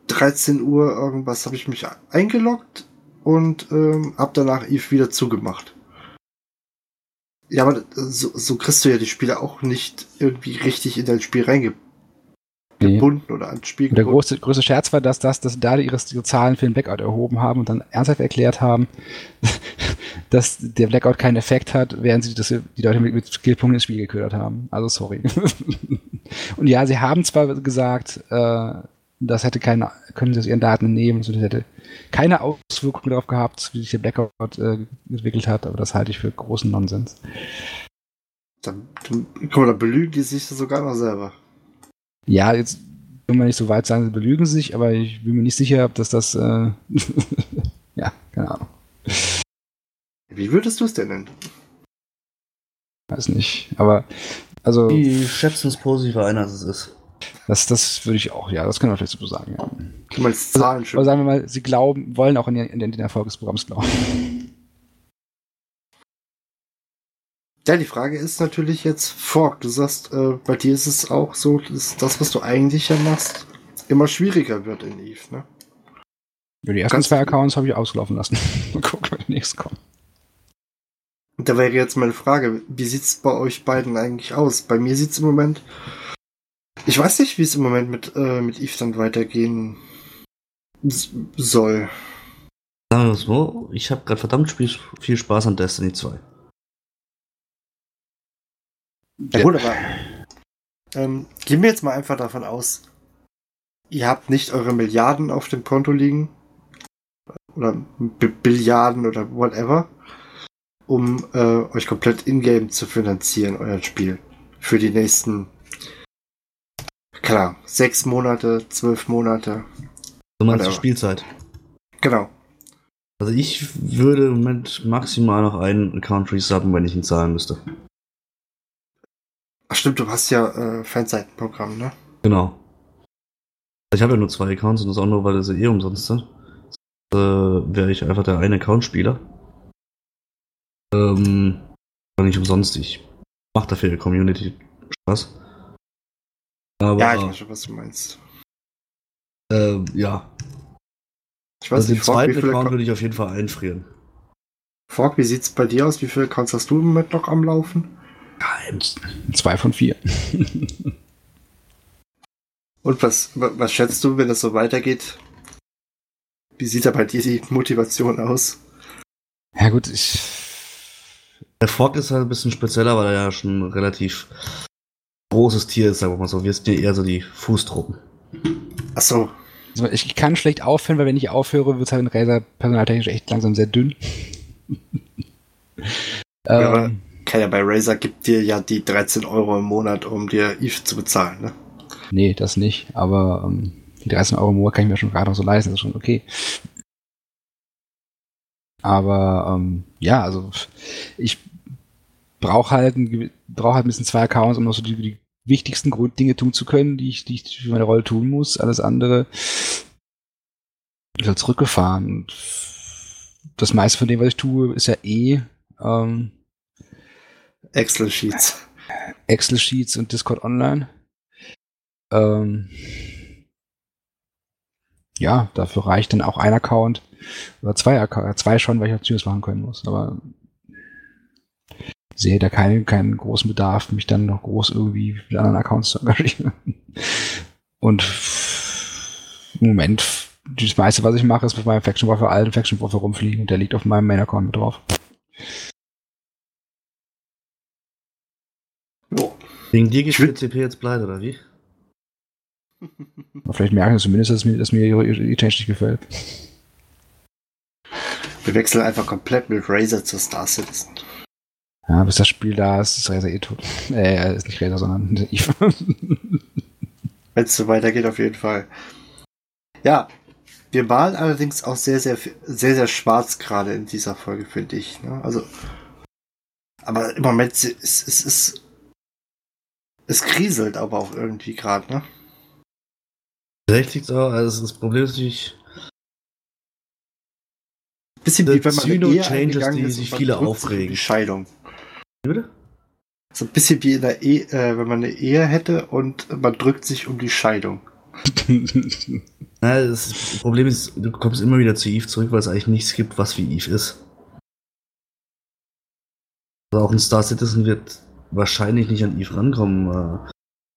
13 Uhr irgendwas, habe ich mich eingeloggt und ähm, hab danach Eve wieder zugemacht. Ja, aber so, so kriegst du ja die Spiele auch nicht irgendwie richtig in dein Spiel reingebracht gebunden oder ans Spiel gebunden. Der große, größte Scherz war, dass, das, dass sie da ihre, ihre Zahlen für den Blackout erhoben haben und dann ernsthaft erklärt haben, dass der Blackout keinen Effekt hat, während sie das, die Leute mit, mit Skillpunkten ins Spiel geködert haben. Also sorry. und ja, sie haben zwar gesagt, äh, das hätte keine, können sie aus ihren Daten nehmen, das hätte keine Auswirkungen darauf gehabt, wie sich der Blackout äh, entwickelt hat, aber das halte ich für großen Nonsens. Dann, dann, guck mal, da belügen die sich sogar noch selber. Ja, jetzt will man nicht so weit sagen, sie belügen sich, aber ich bin mir nicht sicher, ob das das. Äh ja, keine Ahnung. Wie würdest du es denn nennen? Weiß nicht, aber also. Die schätzen es positiver ein, als es ist. Das, das würde ich auch, ja, das können wir vielleicht so sagen, ja. Kann man als Zahlen also, sagen wir mal, sie glauben, wollen auch in den, in den Erfolg des Programms glauben. Ja, die Frage ist natürlich jetzt, Fork, du sagst, äh, bei dir ist es auch so, dass das, was du eigentlich ja machst, immer schwieriger wird in Eve, ne? Ja, die ersten Ganz zwei Accounts habe ich auslaufen lassen. Mal gucken, wenn die nächsten kommen. Da wäre jetzt meine Frage, wie sieht's bei euch beiden eigentlich aus? Bei mir sieht's im Moment. Ich weiß nicht, wie es im Moment mit, äh, mit Eve dann weitergehen soll. Sagen wir so, ich habe gerade verdammt viel Spaß an Destiny 2. Ja, gut, aber ähm, gehen wir jetzt mal einfach davon aus, ihr habt nicht eure Milliarden auf dem Konto liegen oder B Billiarden oder whatever, um äh, euch komplett in-game zu finanzieren, euer Spiel. Für die nächsten, klar, sechs Monate, zwölf Monate. Du meinst die Spielzeit? Genau. Also ich würde mit maximal noch einen Account resubben, wenn ich ihn zahlen müsste. Ach stimmt, du hast ja äh, Fanseitenprogramm, ne? Genau. Ich habe ja nur zwei Accounts und das auch nur, weil sie eh umsonst sind. Äh, wäre ich einfach der eine Account-Spieler. Ähm, nicht umsonst. Ich mache dafür Community Spaß. Aber, ja, ich weiß schon, was du meinst. Äh, ja. Ich weiß also nicht, den zweiten Account würde ich auf jeden Fall einfrieren. Fork, wie sieht's bei dir aus? Wie viele Accounts hast du im Moment noch am Laufen? Zwei von vier. Und was, was schätzt du, wenn das so weitergeht? Wie sieht da bei dir die Motivation aus? Ja gut, ich... Der Fork ist halt ein bisschen spezieller, weil er ja schon relativ großes Tier ist, sagen wir mal so. Wir sind ja eher so die Fußtruppen. Ach so. Also ich kann schlecht aufhören, weil wenn ich aufhöre, wird es halt in Razer personaltechnisch echt langsam sehr dünn. Ja, ähm, keiner bei Razer gibt dir ja die 13 Euro im Monat, um dir Eve zu bezahlen, ne? Nee, das nicht. Aber ähm, die 13 Euro im Monat kann ich mir schon gerade noch so leisten. Das ist schon okay. Aber ähm, ja, also ich brauche halt, brauch halt ein bisschen zwei Accounts, um noch so die, die wichtigsten Grunddinge tun zu können, die ich, die ich für meine Rolle tun muss. Alles andere ist halt zurückgefahren. Und das meiste von dem, was ich tue, ist ja eh ähm, Excel-Sheets. Excel-Sheets und Discord Online. Ähm, ja, dafür reicht dann auch ein Account oder zwei, zwei schon, weil ich auch News machen können muss. Aber sehe da keinen, keinen großen Bedarf, mich dann noch groß irgendwie mit anderen Accounts zu engagieren. Und im Moment, das meiste, was ich mache, ist mit meinem Faction Warfare alten Faction Warfare rumfliegen und der liegt auf meinem Main Account mit drauf. Wegen dir geht CP jetzt pleite, oder wie? vielleicht merken sie zumindest, dass mir, dass mir die Change nicht gefällt. Wir wechseln einfach komplett mit Razer zu Star Citizen. Ja, bis das Spiel da ist, ist Razer eh tot. Äh, ist nicht Razer, sondern Eve. Wenn es so weitergeht, auf jeden Fall. Ja, wir malen allerdings auch sehr, sehr, sehr, sehr schwarz gerade in dieser Folge, finde ich. Ne? Also, aber im Moment ist es ist, es kriselt aber auch irgendwie gerade, ne? Liegt auch, also das Problem ist natürlich. Bisschen wie wenn man Ehe Changes, die sich viele aufregen. Die Scheidung. Würde? So ein bisschen wie in der Ehe, äh, wenn man eine Ehe hätte und man drückt sich um die Scheidung. das Problem ist, du kommst immer wieder zu Eve zurück, weil es eigentlich nichts gibt, was wie Eve ist. Also auch ein Star Citizen wird wahrscheinlich nicht an Eve rankommen. Äh,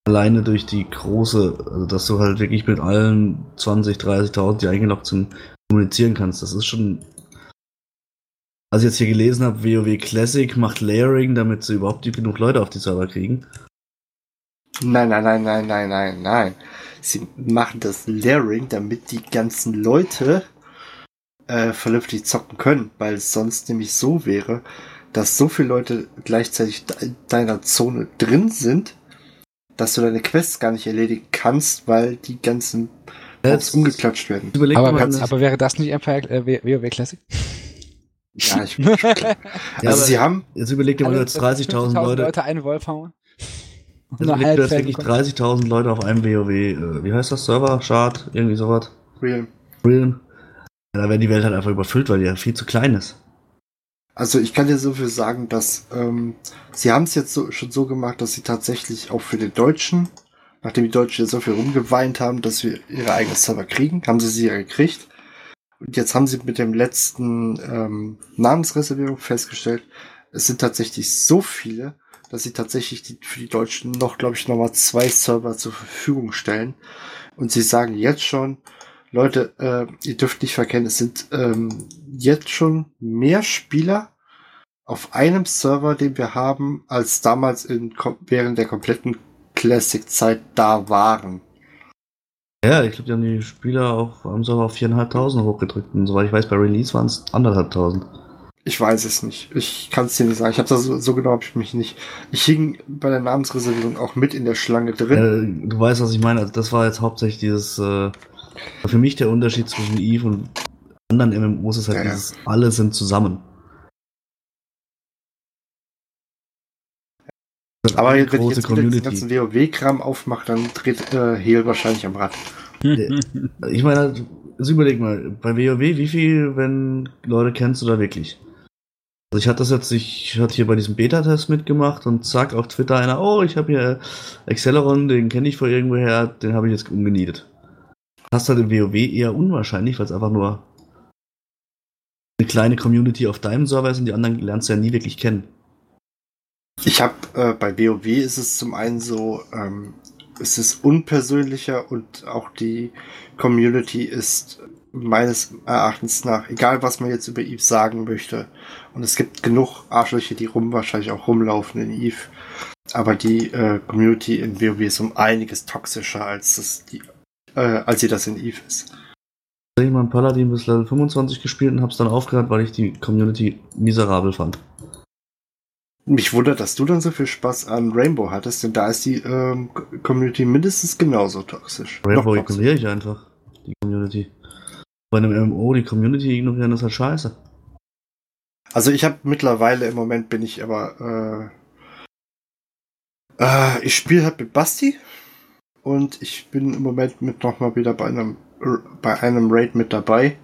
alleine durch die große, also dass du halt wirklich mit allen 20, 30.000, die eingeloggt sind, kommunizieren kannst. Das ist schon. Als ich jetzt hier gelesen habe, WoW Classic macht Layering, damit sie überhaupt genug Leute auf die Server kriegen. Nein, nein, nein, nein, nein, nein, nein. Sie machen das Layering, damit die ganzen Leute äh, vernünftig zocken können, weil es sonst nämlich so wäre, dass so viele Leute gleichzeitig in deiner Zone drin sind, dass du deine Quests gar nicht erledigen kannst, weil die ganzen Mobs umgeklatscht werden. Aber, aber, wäre das nicht einfach äh, WoW Classic? Ja, ich bin schon Also sie haben... Jetzt überlegt ihr mal jetzt 30.000 Leute... Leute eine Wolfhammer. Jetzt überlegt ihr, dass wirklich 30.000 Leute auf einem WoW... Äh, wie heißt das? Server? Shard? Irgendwie sowas? Realm. Realm. Ja, da wäre die Welt halt einfach überfüllt, weil die ja viel zu klein ist. Also ich kann dir so viel sagen, dass ähm, sie haben es jetzt so, schon so gemacht, dass sie tatsächlich auch für den Deutschen, nachdem die Deutschen so viel rumgeweint haben, dass wir ihre eigenen Server kriegen, haben sie sie ja gekriegt. Und jetzt haben sie mit dem letzten ähm, Namensreservierung festgestellt, es sind tatsächlich so viele, dass sie tatsächlich die, für die Deutschen noch, glaube ich, nochmal zwei Server zur Verfügung stellen. Und sie sagen jetzt schon, Leute, äh, ihr dürft nicht verkennen, es sind ähm, jetzt schon mehr Spieler auf einem Server, den wir haben, als damals in, während der kompletten Classic-Zeit da waren. Ja, ich glaube, die haben die Spieler auch am Server auf 4.500 hochgedrückt. Und soweit ich weiß, bei Release waren es 1.500. Ich weiß es nicht. Ich kann es dir nicht sagen. Ich habe das so, so, genau habe ich mich nicht. Ich hing bei der Namensreservierung auch mit in der Schlange drin. Äh, du weißt, was ich meine. Also das war jetzt hauptsächlich dieses äh, für mich der Unterschied zwischen Eve und anderen MMOs ist halt ja, dieses, ja. alle sind zusammen. Aber wenn ich jetzt Community. den ganzen WoW-Kram aufmache, dann dreht äh, Heal wahrscheinlich am Rad. ich meine, also überleg mal, bei WoW, wie viel, wenn Leute kennst du da wirklich? Also ich hatte das jetzt, ich hatte hier bei diesem Beta-Test mitgemacht und zack auf Twitter einer, oh, ich habe hier Acceleron, den kenne ich vor irgendwoher, den habe ich jetzt umgenietet. Das ist halt im WoW eher unwahrscheinlich, weil es einfach nur eine kleine Community auf deinem Server ist und die anderen lernst du ja nie wirklich kennen. Ich habe äh, bei WoW ist es zum einen so, ähm, es ist unpersönlicher und auch die Community ist meines Erachtens nach, egal was man jetzt über Eve sagen möchte, und es gibt genug Arschlöcher, die rum wahrscheinlich auch rumlaufen in Eve, aber die äh, Community in WoW ist um einiges toxischer als das die äh, als sie das in Eve ist. Ich habe mal Paladin bis Level 25 gespielt und habe es dann aufgehört, weil ich die Community miserabel fand. Mich wundert, dass du dann so viel Spaß an Rainbow hattest, denn da ist die ähm, Community mindestens genauso toxisch. Rainbow ignoriere ich einfach, die Community. Bei einem MMO die Community ignorieren ist halt scheiße. Also ich habe mittlerweile im Moment bin ich aber äh, äh, ich spiele halt mit Basti und ich bin im Moment mit nochmal wieder bei einem bei einem Raid mit dabei.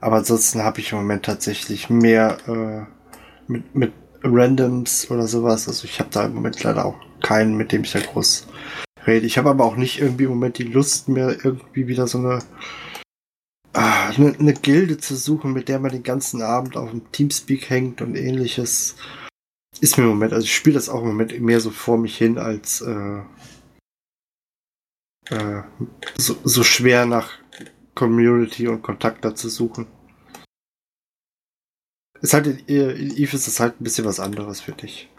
Aber ansonsten habe ich im Moment tatsächlich mehr äh, mit, mit Randoms oder sowas. Also ich habe da im Moment leider auch keinen, mit dem ich da groß rede. Ich habe aber auch nicht irgendwie im Moment die Lust mehr irgendwie wieder so eine, ah, eine, eine Gilde zu suchen, mit der man den ganzen Abend auf dem Teamspeak hängt und ähnliches. Ist mir im Moment, also ich spiele das auch im Moment mehr so vor mich hin als äh, äh, so, so schwer nach Community und Kontakt da zu suchen. Ist halt in, in Eve ist es halt ein bisschen was anderes für dich.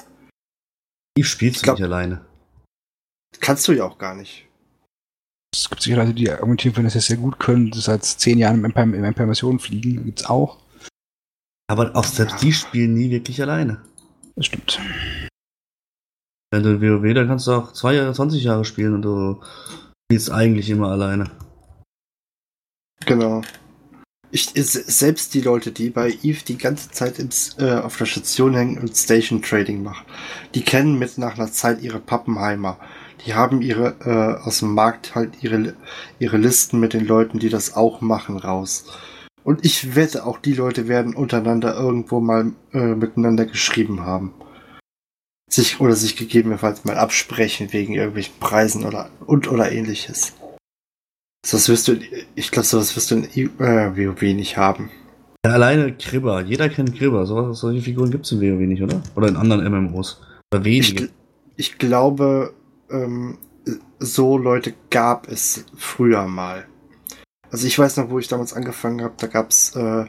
Eve spielst du nicht alleine. Kannst du ja auch gar nicht. Es gibt sicher Leute, die argumentieren, wenn das jetzt sehr gut können, das seit zehn Jahren im Empire, im Empire Mission fliegen, gibt's auch. Aber auch selbst ja. die spielen nie wirklich alleine. Das stimmt. Wenn du WoW, dann kannst du auch zwei Jahre, 20 Jahre spielen und du spielst eigentlich immer alleine. Genau. Ich, selbst die Leute, die bei Eve die ganze Zeit ins, äh, auf der Station hängen und Station Trading machen, die kennen mit nach einer Zeit ihre Pappenheimer. Die haben ihre äh, aus dem Markt halt ihre, ihre Listen mit den Leuten, die das auch machen, raus. Und ich wette, auch die Leute werden untereinander irgendwo mal äh, miteinander geschrieben haben. Sich oder sich gegebenenfalls mal absprechen wegen irgendwelchen Preisen oder und oder ähnliches. Das wirst du, ich glaube, sowas wirst du in äh, WoW nicht haben. Ja, alleine Kribber. Jeder kennt Kribber. So, solche Figuren gibt es in WoW nicht, oder? Oder in anderen MMOs. Oder wenige. Ich, ich glaube, ähm, so Leute gab es früher mal. Also ich weiß noch, wo ich damals angefangen habe, da gab es äh,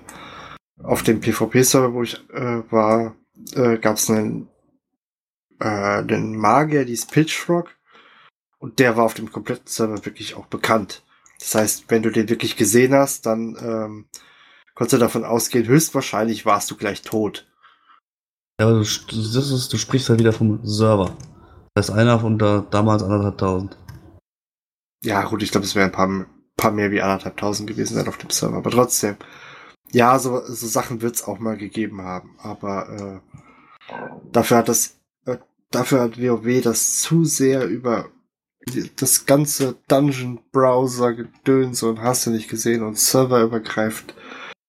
auf dem PvP-Server, wo ich äh, war, äh, gab es einen, äh, einen Magier, die ist Pitchfrog. Und der war auf dem kompletten Server wirklich auch bekannt. Das heißt, wenn du den wirklich gesehen hast, dann ähm, konntest du davon ausgehen, höchstwahrscheinlich warst du gleich tot. Ja, aber du, das ist, du sprichst halt wieder vom Server. Das ist einer von da, damals anderthalbtausend. Ja, gut, ich glaube, es wären ein paar, paar mehr wie anderthalbtausend gewesen sein auf dem Server, aber trotzdem. Ja, so, so Sachen wird es auch mal gegeben haben, aber äh, dafür hat das, äh, dafür hat WoW das zu sehr über das ganze Dungeon-Browser-Gedöns und hast du nicht gesehen und serverübergreifend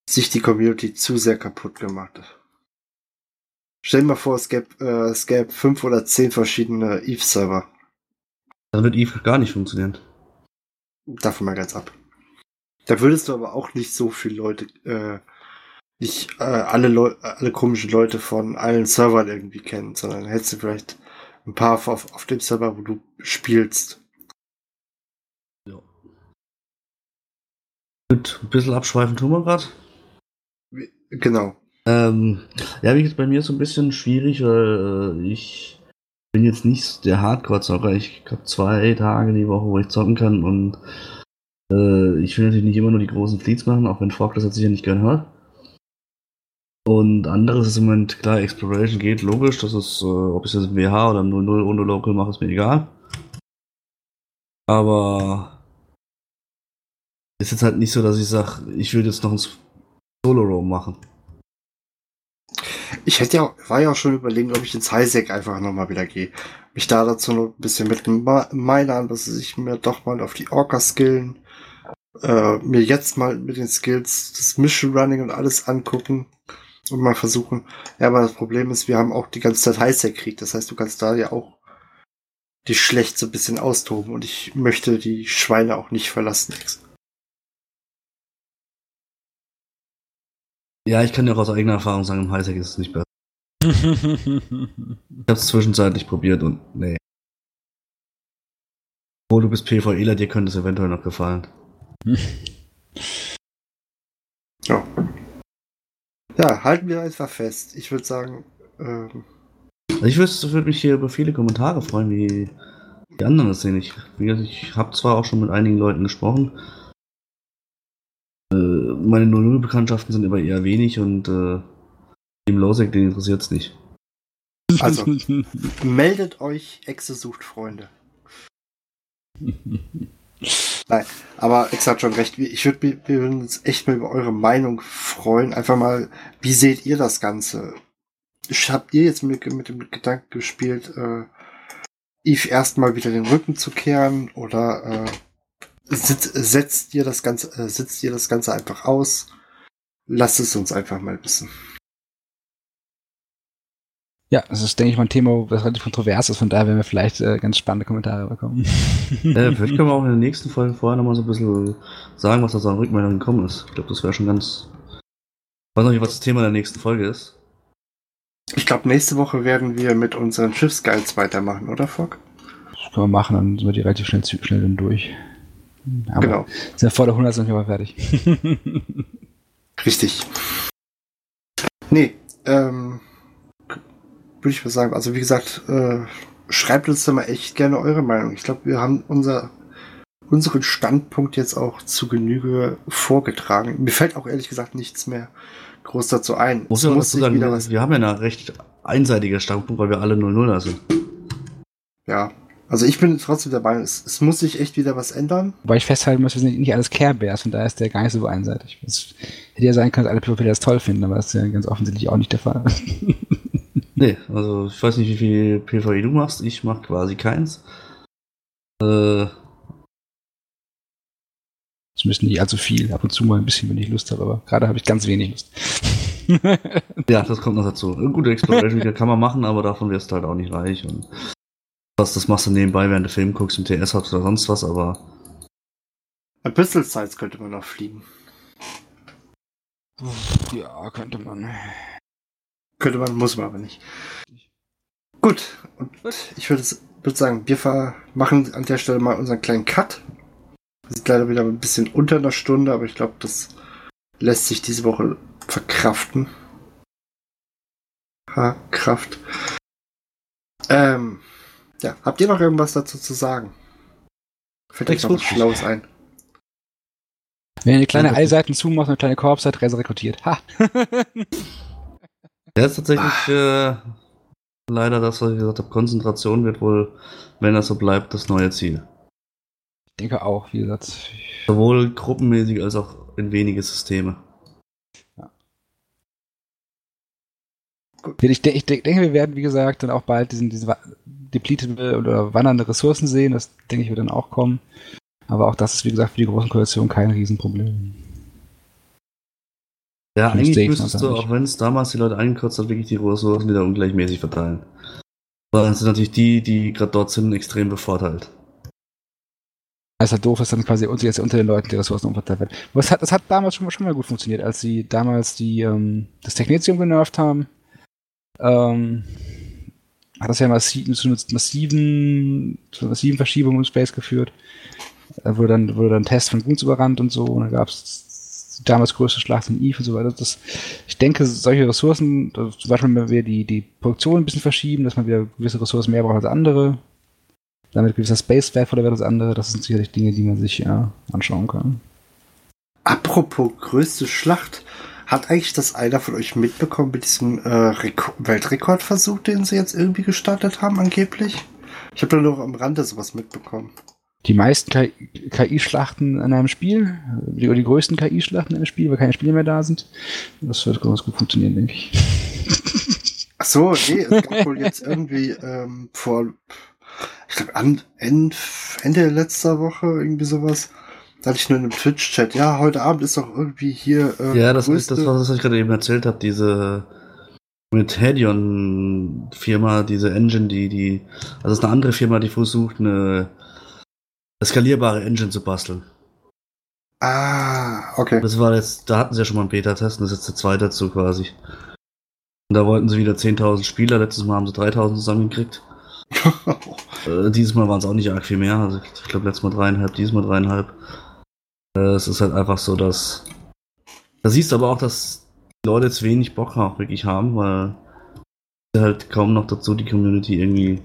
sich die Community zu sehr kaputt gemacht. Stell dir mal vor, es gäbe, äh, es gäbe fünf oder zehn verschiedene Eve-Server. Dann wird Eve gar nicht funktionieren. Davon mal ganz ab. Da würdest du aber auch nicht so viele Leute, äh, nicht äh, alle, Leu alle komischen Leute von allen Servern irgendwie kennen, sondern hättest du vielleicht ein paar auf, auf dem Server, wo du spielst. Ja. Gut, ein bisschen abschweifen tun wir gerade. Genau. Ähm, ja, wie gesagt, bei mir ist so ein bisschen schwierig, weil äh, ich bin jetzt nicht der Hardcore-Zocker. Ich habe zwei Tage die Woche, wo ich zocken kann und äh, ich will natürlich nicht immer nur die großen Fleets machen, auch wenn Frog das jetzt sicher nicht gern hört. Und anderes ist im Moment, klar, Exploration geht, logisch, das ist, äh, ob ich das WH oder 0-0 ohne Local mache, ist mir egal. Aber ist jetzt halt nicht so, dass ich sage, ich würde jetzt noch ein Solo-Roam machen. Ich hätte ja, war ja auch schon überlegen, ob ich ins Highsec einfach nochmal wieder gehe. Mich da dazu noch ein bisschen mit Minern, dass ich mir doch mal auf die Orca skillen, äh, mir jetzt mal mit den Skills das Mission Running und alles angucken und mal versuchen. Ja, aber das Problem ist, wir haben auch die ganze Zeit Highsec-Krieg. Das heißt, du kannst da ja auch die schlecht so ein bisschen austoben und ich möchte die Schweine auch nicht verlassen. Ja, ich kann ja auch aus eigener Erfahrung sagen, im Highsec ist es nicht besser. ich hab's zwischenzeitlich probiert und nee. Wo du bist PvEler, dir könnte es eventuell noch gefallen. ja. Ja, halten wir einfach fest. Ich würde sagen. Ähm ich würde würd mich hier über viele Kommentare freuen, wie die anderen das sehen. Ich, ich habe zwar auch schon mit einigen Leuten gesprochen. Äh, meine 00-Bekanntschaften sind aber eher wenig und äh, dem Losek, den interessiert es nicht. Also, meldet euch, Exe sucht Freunde. Nein, aber Exe hat schon recht. Ich würde uns echt mal über eure Meinung freuen. Einfach mal, wie seht ihr das Ganze? Habt ihr jetzt mit, mit dem Gedanken gespielt, äh, Eve erstmal wieder den Rücken zu kehren oder äh, sitzt, setzt ihr das Ganze, äh, sitzt ihr das Ganze einfach aus? Lasst es uns einfach mal wissen. Ja, das ist, denke ich, mal ein Thema, das relativ kontrovers ist, von daher werden wir vielleicht äh, ganz spannende Kommentare bekommen. äh, vielleicht können wir auch in der nächsten Folge vorher nochmal so ein bisschen sagen, was da so an Rückmeldungen gekommen ist. Ich glaube, das wäre schon ganz. Ich weiß noch nicht, was das Thema der nächsten Folge ist. Ich glaube, nächste Woche werden wir mit unseren Schiffsguides weitermachen, oder Fock? Das können wir machen, dann sind wir die relativ schnell, schnell dann durch. Aber genau. Sind ja vor der 100 sind wir fertig. Richtig. Nee, ähm, würde ich mal sagen. Also wie gesagt, äh, schreibt uns da mal echt gerne eure Meinung. Ich glaube, wir haben unser, unseren Standpunkt jetzt auch zu Genüge vorgetragen. Mir fällt auch ehrlich gesagt nichts mehr groß dazu ein. Muss es muss sagen, wieder was wir haben ja eine recht einseitige Standpunkt, weil wir alle 0-0 sind. Ja, also ich bin trotzdem dabei, es, es, muss sich echt wieder was ändern. Wobei ich festhalten muss, wir sind nicht alles Care Bears und da ist der gar nicht so einseitig. Es hätte ja sein können, dass alle PvP das toll finden, aber das ist ja ganz offensichtlich auch nicht der Fall. nee, also ich weiß nicht, wie viel PvE du machst. Ich mach quasi keins. Äh, es müssen nicht allzu viel, ab und zu mal ein bisschen, wenn ich Lust habe, aber gerade habe ich ganz wenig Lust. ja, das kommt noch dazu. Gute Exploration kann man machen, aber davon wirst du halt auch nicht reich. Und was, das machst du nebenbei, während du Film guckst, im TS hast oder sonst was, aber. Ein Pistol Size könnte man noch fliegen. Ja, könnte man. Könnte man, muss man aber nicht. Gut, und ich würde würd sagen, wir machen an der Stelle mal unseren kleinen Cut. Wir sind leider wieder ein bisschen unter einer Stunde, aber ich glaube, das lässt sich diese Woche verkraften. Ha, Kraft. Ähm, ja, habt ihr noch irgendwas dazu zu sagen? Fällt euch noch was Schlaues ein? Wenn ihr eine kleine Eilseiten zumacht und eine kleine Korbseite rekrutiert. Ha! ja, ist tatsächlich äh, leider das, was ich gesagt habe. Konzentration wird wohl, wenn das so bleibt, das neue Ziel. Ich denke auch, wie gesagt. Sowohl gruppenmäßig als auch in wenige Systeme. Ich, ich, denke, wir werden, wie gesagt, dann auch bald diesen, diesen depleted oder wandernde Ressourcen sehen. Das denke ich wird dann auch kommen. Aber auch das ist, wie gesagt, für die großen Koalitionen kein Riesenproblem. Ja, eigentlich müsstest du, auch wenn es damals die Leute eingekürzt hat, wirklich die Ressourcen wieder ungleichmäßig verteilen. Aber dann sind natürlich die, die gerade dort sind, extrem bevorteilt. Es ist halt doof, dass dann quasi unter, jetzt unter den Leuten die Ressourcen umverteilt werden. Aber es hat, das hat damals schon, schon mal gut funktioniert, als sie damals die, ähm, das Technetium genervt haben ähm, hat das ja massiv, zu einer massiven, zu massiven Verschiebung im Space geführt. Da wurde dann, wurde dann ein Test von Guns überrannt und so, und dann gab es damals größte Schlacht in Eve und so weiter. Das, ich denke, solche Ressourcen, also zum Beispiel, wenn wir die, die Produktion ein bisschen verschieben, dass man wieder gewisse Ressourcen mehr braucht als andere, damit gewisser Space wertvoller wird als andere, das sind sicherlich Dinge, die man sich ja anschauen kann. Apropos größte Schlacht, hat eigentlich das einer von euch mitbekommen mit diesem äh, Weltrekordversuch, den sie jetzt irgendwie gestartet haben, angeblich? Ich habe da nur am Rande sowas mitbekommen. Die meisten KI-Schlachten in einem Spiel, die, die größten KI-Schlachten in einem Spiel, weil keine Spiele mehr da sind. Das wird ganz gut funktionieren, denke ich. Ach so, nee, es gab wohl jetzt irgendwie ähm, vor, ich glaube, Ende letzter Woche irgendwie sowas, da hatte ich nur in einem Twitch-Chat. Ja, heute Abend ist doch irgendwie hier. Äh, ja, das ist das, was ich gerade eben erzählt habe. Diese mit Hedion Firma, diese Engine, die, die, also es ist eine andere Firma, die versucht, eine skalierbare Engine zu basteln. Ah, okay. Das war jetzt, da hatten sie ja schon mal einen Beta-Test und das ist jetzt der zweite dazu quasi. Und da wollten sie wieder 10.000 Spieler, letztes Mal haben sie 3.000 zusammengekriegt. äh, dieses Mal waren es auch nicht arg viel mehr, also ich glaube letztes Mal dreieinhalb, dieses Mal dreieinhalb. Äh, es ist halt einfach so, dass. Da siehst du aber auch, dass die Leute jetzt wenig Bock auch wirklich haben, weil halt kaum noch dazu die Community irgendwie,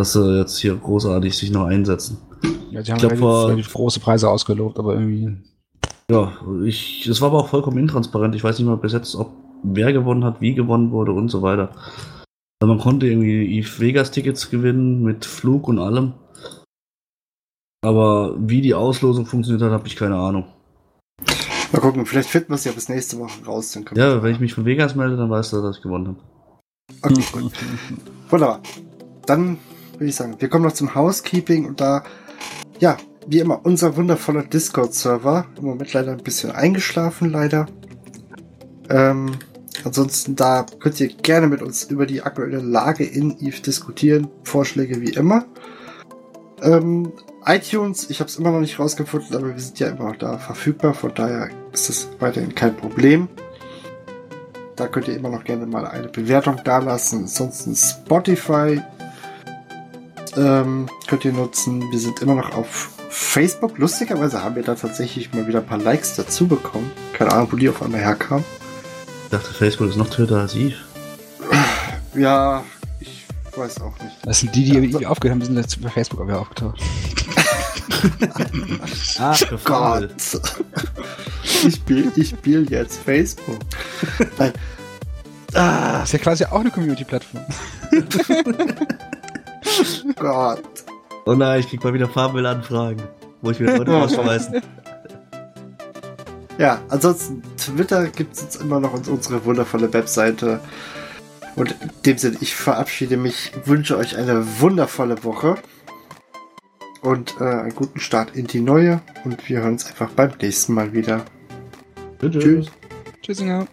dass sie jetzt hier großartig sich noch einsetzen. Ja, sie haben ich glaub, vor, relativ große Preise ausgelobt, aber irgendwie. Ja, ich, es war aber auch vollkommen intransparent. Ich weiß nicht mal bis jetzt, ob wer gewonnen hat, wie gewonnen wurde und so weiter. Also man konnte irgendwie Eve Vegas Tickets gewinnen mit Flug und allem. Aber wie die Auslosung funktioniert hat, habe ich keine Ahnung. Mal gucken, vielleicht finden wir es ja bis nächste Woche raus. Dann ja, wenn ich mich von Vegas melde, dann weißt du, dass ich gewonnen habe. Okay, gut. Wunderbar. Dann würde ich sagen, wir kommen noch zum Housekeeping und da, ja, wie immer, unser wundervoller Discord-Server. Im Moment leider ein bisschen eingeschlafen, leider. Ähm, ansonsten, da könnt ihr gerne mit uns über die aktuelle Lage in Eve diskutieren. Vorschläge wie immer. Ähm, iTunes, ich habe es immer noch nicht rausgefunden, aber wir sind ja immer noch da verfügbar, von daher ist das weiterhin kein Problem. Da könnt ihr immer noch gerne mal eine Bewertung dalassen. Ansonsten Spotify ähm, könnt ihr nutzen. Wir sind immer noch auf Facebook. Lustigerweise haben wir da tatsächlich mal wieder ein paar Likes dazu bekommen. Keine Ahnung, wo die auf einmal herkamen. Ich dachte, Facebook ist noch Twitter als Eve. Ja, ich weiß auch nicht. Das sind die, die, die aufgehört haben, die sind jetzt bei Facebook wieder aufgetaucht. Ach Gott. Ich spiele ich spiel jetzt Facebook. Nein. Ah. ist ja quasi auch eine Community-Plattform. Gott. Oh nein, ich krieg mal wieder Farbenanfragen, wo ich wieder Leute rausschmeißen. Ja, ansonsten Twitter gibt es jetzt immer noch unsere wundervolle Webseite. Und in dem Sinne, ich verabschiede mich, wünsche euch eine wundervolle Woche und äh, einen guten Start in die neue. Und wir hören uns einfach beim nächsten Mal wieder. Tschüss. Tschüss. Tschüssinger.